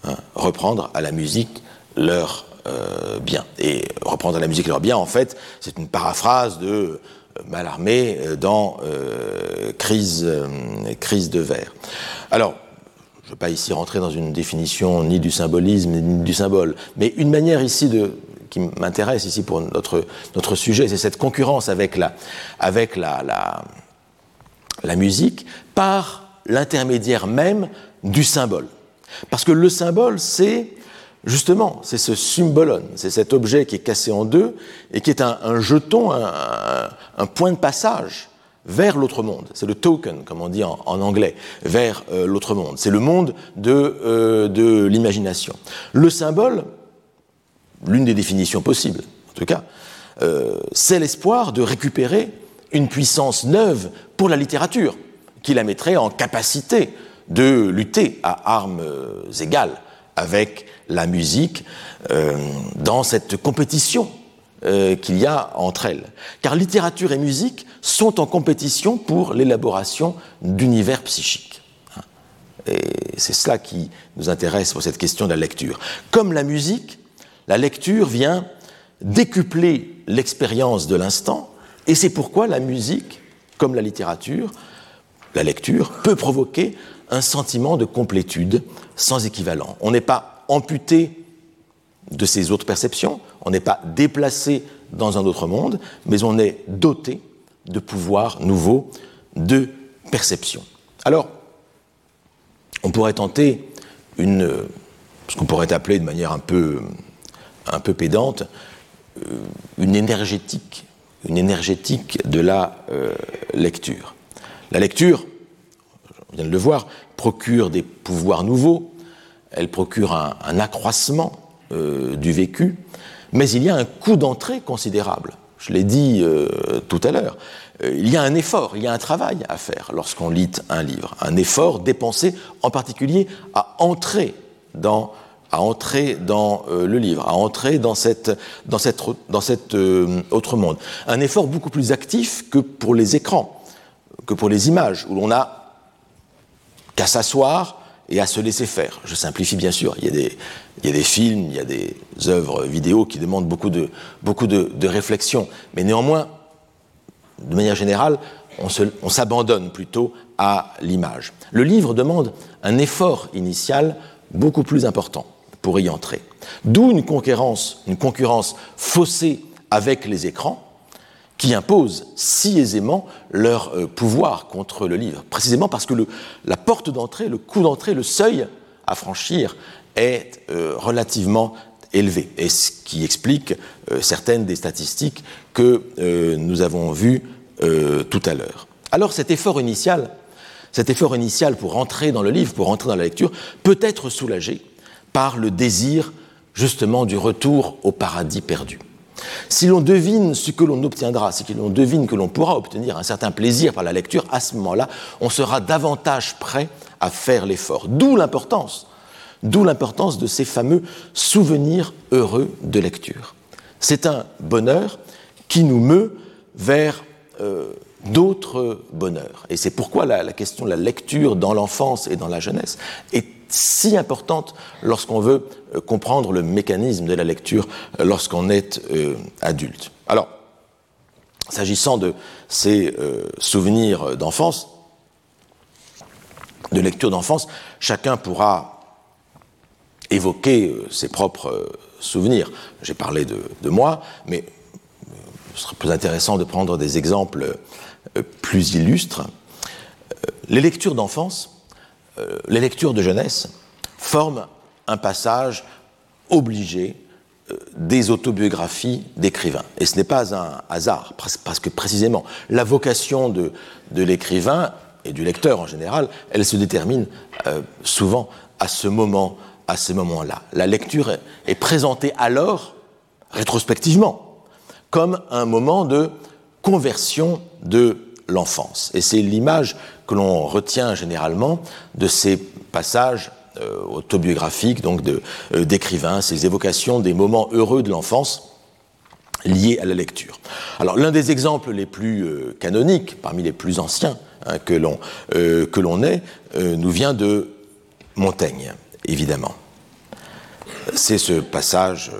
Hein, reprendre à la musique leur euh, bien. Et reprendre la musique leur bien, en fait, c'est une paraphrase de euh, Mallarmé euh, dans crise, crise de verre. Alors, je ne veux pas ici rentrer dans une définition ni du symbolisme ni du symbole, mais une manière ici de, qui m'intéresse ici pour notre, notre sujet, c'est cette concurrence avec la, avec la la musique par l'intermédiaire même du symbole. Parce que le symbole, c'est justement, c'est ce symbolon, c'est cet objet qui est cassé en deux et qui est un, jeton, un, point de passage vers l'autre monde. C'est le token, comme on dit en, anglais, vers euh, l'autre monde. C'est le monde de, euh, de l'imagination. Le symbole, l'une des définitions possibles, en tout cas, euh, c'est l'espoir de récupérer une puissance neuve pour la littérature, qui la mettrait en capacité de lutter à armes égales avec la musique euh, dans cette compétition euh, qu'il y a entre elles. Car littérature et musique sont en compétition pour l'élaboration d'univers psychiques. Et c'est cela qui nous intéresse pour cette question de la lecture. Comme la musique, la lecture vient décupler l'expérience de l'instant et c'est pourquoi la musique, comme la littérature, la lecture, peut provoquer un sentiment de complétude sans équivalent. On n'est pas amputé de ses autres perceptions, on n'est pas déplacé dans un autre monde, mais on est doté de pouvoirs nouveaux de perception. Alors, on pourrait tenter une, ce qu'on pourrait appeler de manière un peu, pédante, euh, une énergétique énergétique de la euh, lecture. La lecture, on vient de le voir, procure des pouvoirs nouveaux, elle procure un, accroissement euh, du vécu, mais il y a un coût d'entrée considérable. Je l'ai dit tout à l'heure, il y a un effort, il y a un travail à faire lorsqu'on lit un livre, un effort dépensé en particulier à entrer dans le livre, à entrer dans, cette, dans, cette, autre monde. Un effort beaucoup plus actif que pour les écrans, que pour les images, où l'on n'a qu'à s'asseoir et à se laisser faire. Je simplifie bien sûr, il y a des, films, il y a des œuvres vidéo qui demandent beaucoup de, beaucoup de, réflexion, mais néanmoins, de manière générale, on s'abandonne plutôt à l'image. Le livre demande un effort initial beaucoup plus important pour y entrer. D'où une concurrence, une concurrence faussée avec les écrans, qui imposent si aisément leur euh, pouvoir contre le livre, précisément parce que la porte d'entrée, le coup d'entrée, le seuil à franchir est euh, relativement élevé, et ce qui explique euh, certaines des statistiques que nous avons vues tout à l'heure. Alors cet effort initial, cet effort initial pour entrer dans le livre, pour entrer dans la lecture, peut être soulagé par le désir justement du retour au paradis perdu. Si l'on devine ce que l'on obtiendra, si l'on devine que l'on pourra obtenir un certain plaisir par la lecture, à ce moment-là, on sera davantage prêt à faire l'effort. D'où l'importance, d'où l'importance de ces fameux souvenirs heureux de lecture. C'est un bonheur qui nous meut vers euh, d'autres bonheurs. Et c'est pourquoi la, la, question de la lecture dans l'enfance et dans la jeunesse est si importante lorsqu'on veut euh, comprendre le mécanisme de la lecture euh, lorsqu'on est euh, adulte. Alors, s'agissant de ces souvenirs d'enfance, de lecture d'enfance, chacun pourra évoquer ses propres souvenirs. J'ai parlé de, de, moi, mais ce serait plus intéressant de prendre des exemples plus illustres. Les lectures d'enfance euh, les lectures de jeunesse forment un passage obligé euh, des autobiographies d'écrivains. Et ce n'est pas un hasard, parce que précisément, la vocation de, l'écrivain et du lecteur en général, elle se détermine euh, souvent à ce moment, à ce moment-là. La lecture est présentée alors, rétrospectivement, comme un moment de conversion de l'enfance. Et c'est l'image que l'on retient généralement de ces passages euh, autobiographiques, donc euh, d'écrivains, ces évocations des moments heureux de l'enfance liés à la lecture. Alors l'un des exemples les plus euh, canoniques, parmi les plus anciens hein, que l'on ait, nous vient de Montaigne, évidemment. C'est ce passage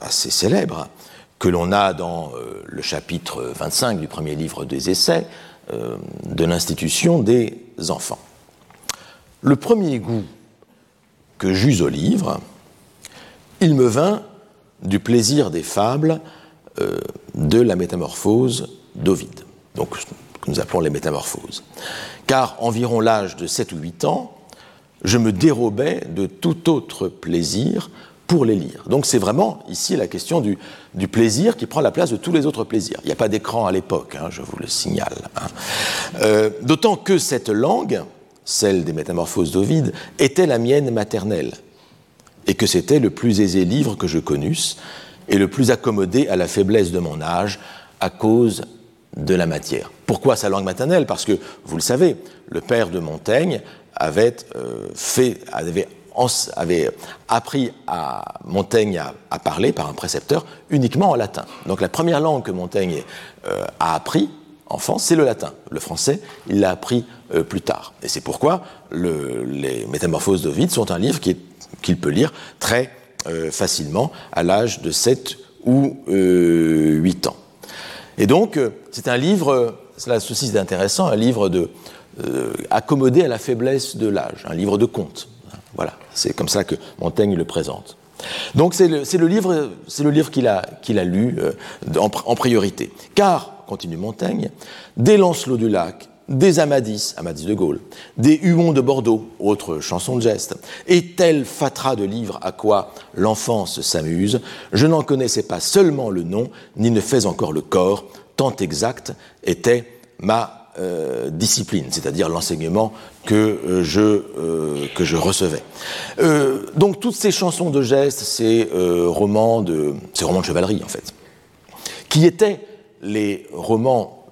assez célèbre que l'on a dans le chapitre 25 du premier livre des Essais, de l'institution des enfants. Le premier goût que j'eus au livre, il me vint du plaisir des fables euh, de la métamorphose d'Ovide, donc que nous appelons les métamorphoses. Car environ l'âge de 7 ou 8 ans, je me dérobais de tout autre plaisir pour les lire. Donc c'est vraiment ici la question du, plaisir qui prend la place de tous les autres plaisirs. Il n'y a pas d'écran à l'époque, hein, je vous le signale. Hein. Euh, d'autant que cette langue, celle des métamorphoses d'Ovide, était la mienne maternelle, et que c'était le plus aisé livre que je connusse, et le plus accommodé à la faiblesse de mon âge, à cause de la matière. Pourquoi sa langue maternelle? Parce que, vous le savez, le père de Montaigne avait euh, fait, avait avait appris à Montaigne à, parler par un précepteur uniquement en latin. Donc la première langue que Montaigne euh, a appris, enfant, c'est le latin. Le français, il l'a appris euh, plus tard. Et c'est pourquoi les Métamorphoses d'Ovide sont un livre qu'il peut lire très euh, facilement à l'âge de 7 ou 8 ans. Et donc, c'est un livre, cela ceci c'est intéressant, un livre de, accommodé à la faiblesse de l'âge, un livre de contes. Voilà, c'est comme ça que Montaigne le présente. Donc c'est le, livre, le livre qu'il a, lu euh, en, priorité. Car, continue Montaigne, des Lancelot du Lac, des Amadis, Amadis de Gaulle, des Huons de Bordeaux, autre chanson de geste, et tel fatras de livres à quoi l'enfance s'amuse, je n'en connaissais pas seulement le nom, ni ne fais encore le corps, tant exact était ma euh, discipline, c'est-à-dire l'enseignement que, euh, je, euh, que je recevais. donc toutes ces chansons de gestes, ces romans de, ces romans de chevalerie en fait, qui étaient les romans,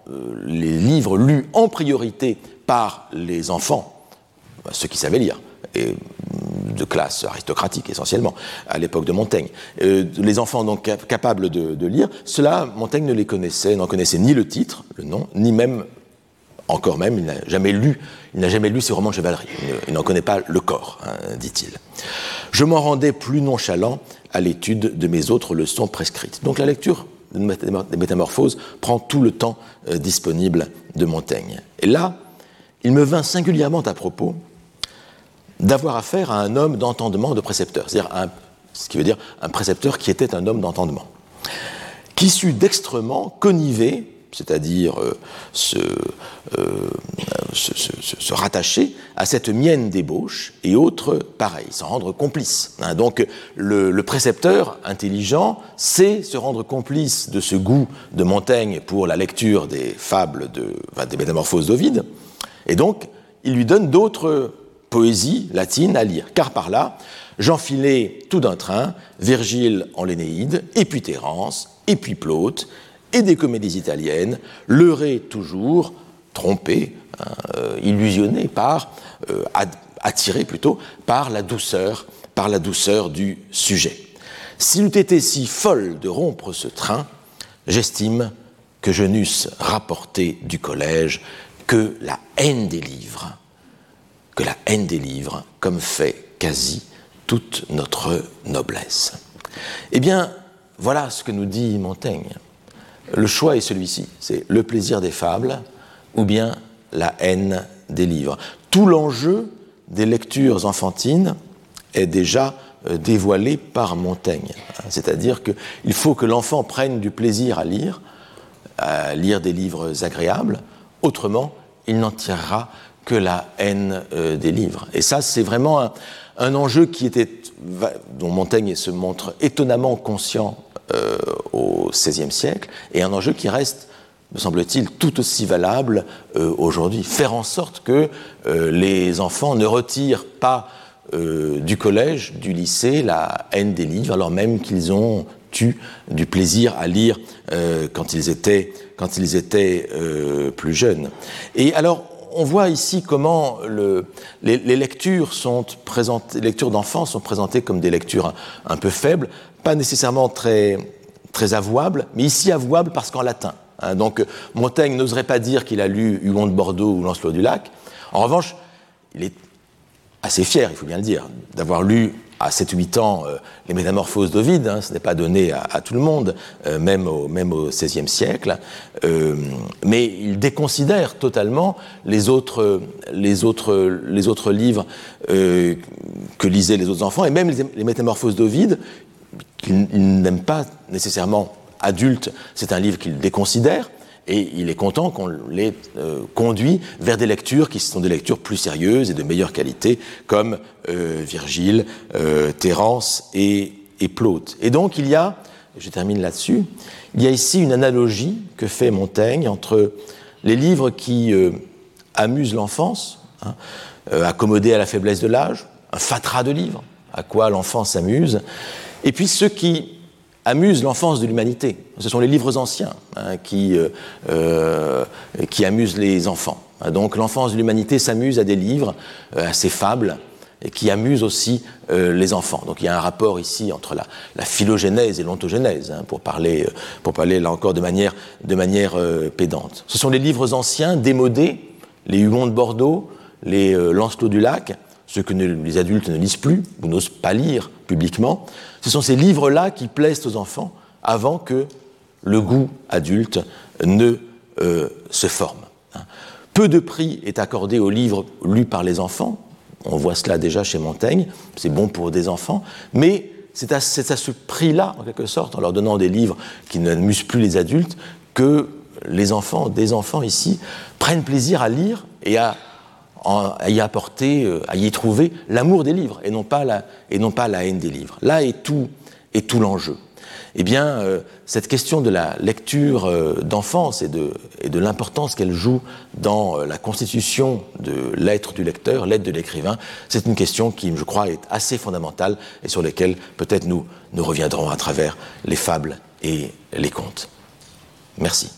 les livres lus en priorité par les enfants, ceux qui savaient lire, et de classe aristocratique essentiellement, à l'époque de Montaigne. Les enfants donc capables de, lire, cela, Montaigne ne les connaissait, n'en connaissait ni le titre, le nom, ni même, encore même, il n'a jamais lu, il n'a jamais lu ces romans de chevalerie. Il n'en connaît pas le corps, hein, dit-il. Je m'en rendais plus nonchalant à l'étude de mes autres leçons prescrites. Donc la lecture des métamorphoses prend tout le temps euh, disponible de Montaigne. Et là, il me vint singulièrement à propos d'avoir affaire à un homme d'entendement de précepteur, c'est-à-dire un précepteur qui était un homme d'entendement, qui sut dextrement conniver, c'est-à-dire euh, euh, se, rattacher à cette mienne d'ébauche et autres pareils, s'en rendre complice. Hein. donc le, précepteur intelligent sait se rendre complice de ce goût de Montaigne pour la lecture des fables de, des métamorphoses d'Ovide, et donc il lui donne d'autres poésie latine à lire, car par là, j'enfilais tout d'un train Virgile en l'Énéide, et puis Terence, et puis Plaute, et des comédies italiennes, leurré toujours, trompé, hein, euh, illusionné par, euh, attiré plutôt, par la douceur, par la douceur du sujet. S'il eût été si folle de rompre ce train, j'estime que je n'eusse rapporté du collège que la haine des livres que la haine des livres, comme fait quasi toute notre noblesse. Eh bien, voilà ce que nous dit Montaigne. Le choix est celui-ci, c'est le plaisir des fables ou bien la haine des livres. Tout l'enjeu des lectures enfantines est déjà euh, dévoilé par Montaigne. C'est-à-dire qu'il faut que l'enfant prenne du plaisir à lire, à lire des livres agréables, autrement il n'en tirera que la haine euh, des livres. Et ça, c'est vraiment un, enjeu qui était, dont Montaigne se montre étonnamment conscient euh, au XVIe siècle, et un enjeu qui reste, me semble-t-il, tout aussi valable euh, aujourd'hui. Faire en sorte que les enfants ne retirent pas du collège, du lycée, la haine des livres, alors même qu'ils ont eu du plaisir à lire quand ils étaient, quand ils étaient plus jeunes. Et alors, on voit ici comment les, lectures sont présentées, lectures d'enfants sont présentées comme des lectures un, peu faibles, pas nécessairement très, avouables, mais ici avouables parce qu'en latin. Hein. donc Montaigne n'oserait pas dire qu'il a lu Hugon de Bordeaux ou Lancelot du Lac. En revanche, il est assez fier, il faut bien le dire, d'avoir lu à 7-8 ans euh, les métamorphoses d'Ovide, hein, ce n'est pas donné à, tout le monde, euh, même, au, même au XVIe siècle, euh, mais il déconsidère totalement les autres, livres que lisaient les autres enfants, et même les, les métamorphoses d'Ovide, qu'il n'aime pas nécessairement adulte, c'est un livre qu'il déconsidère, et il est content qu'on les euh, conduit vers des lectures qui sont des lectures plus sérieuses et de meilleure qualité, comme euh, Virgile, euh, Terence et, Plaute. Et donc il y a, je termine là-dessus, il y a ici une analogie que fait Montaigne entre les livres qui amusent l'enfance, hein, accommodés à la faiblesse de l'âge, un fatras de livres, à quoi l'enfant s'amuse, et puis ceux qui amuse l'enfance de l'humanité. Ce sont les livres anciens hein, qui, euh, euh, qui amusent les enfants. Donc l'enfance de l'humanité s'amuse à des livres, euh, à ces fables, et qui amusent aussi les enfants. Donc il y a un rapport ici entre la, phylogénèse et l'ontogénèse, hein, pour, parler, pour parler là encore de manière, de manière pédante. Ce sont les livres anciens, démodés, les Hugon de Bordeaux, les Lancelot du Lac, ceux que les adultes ne lisent plus ou n'osent pas lire publiquement, ce sont ces livres-là qui plaisent aux enfants avant que le goût adulte ne euh, se forme. Hein. Peu de prix est accordé aux livres lus par les enfants, on voit cela déjà chez Montaigne, c'est bon pour des enfants, mais c'est à, à, ce prix-là, en quelque sorte, en leur donnant des livres qui n'amusent plus les adultes, que les enfants, des enfants ici, prennent plaisir à lire et à à y apporter, euh, à y trouver l'amour des livres et non pas la, et non pas la haine des livres. Là est tout, est tout l'enjeu. Eh bien, euh, cette question de la lecture euh, d'enfance et de, et de l'importance qu'elle joue dans la constitution de l'être du lecteur, l'être de l'écrivain, c'est une question qui, je crois, est assez fondamentale et sur laquelle peut-être nous, nous reviendrons à travers les fables et les contes. Merci.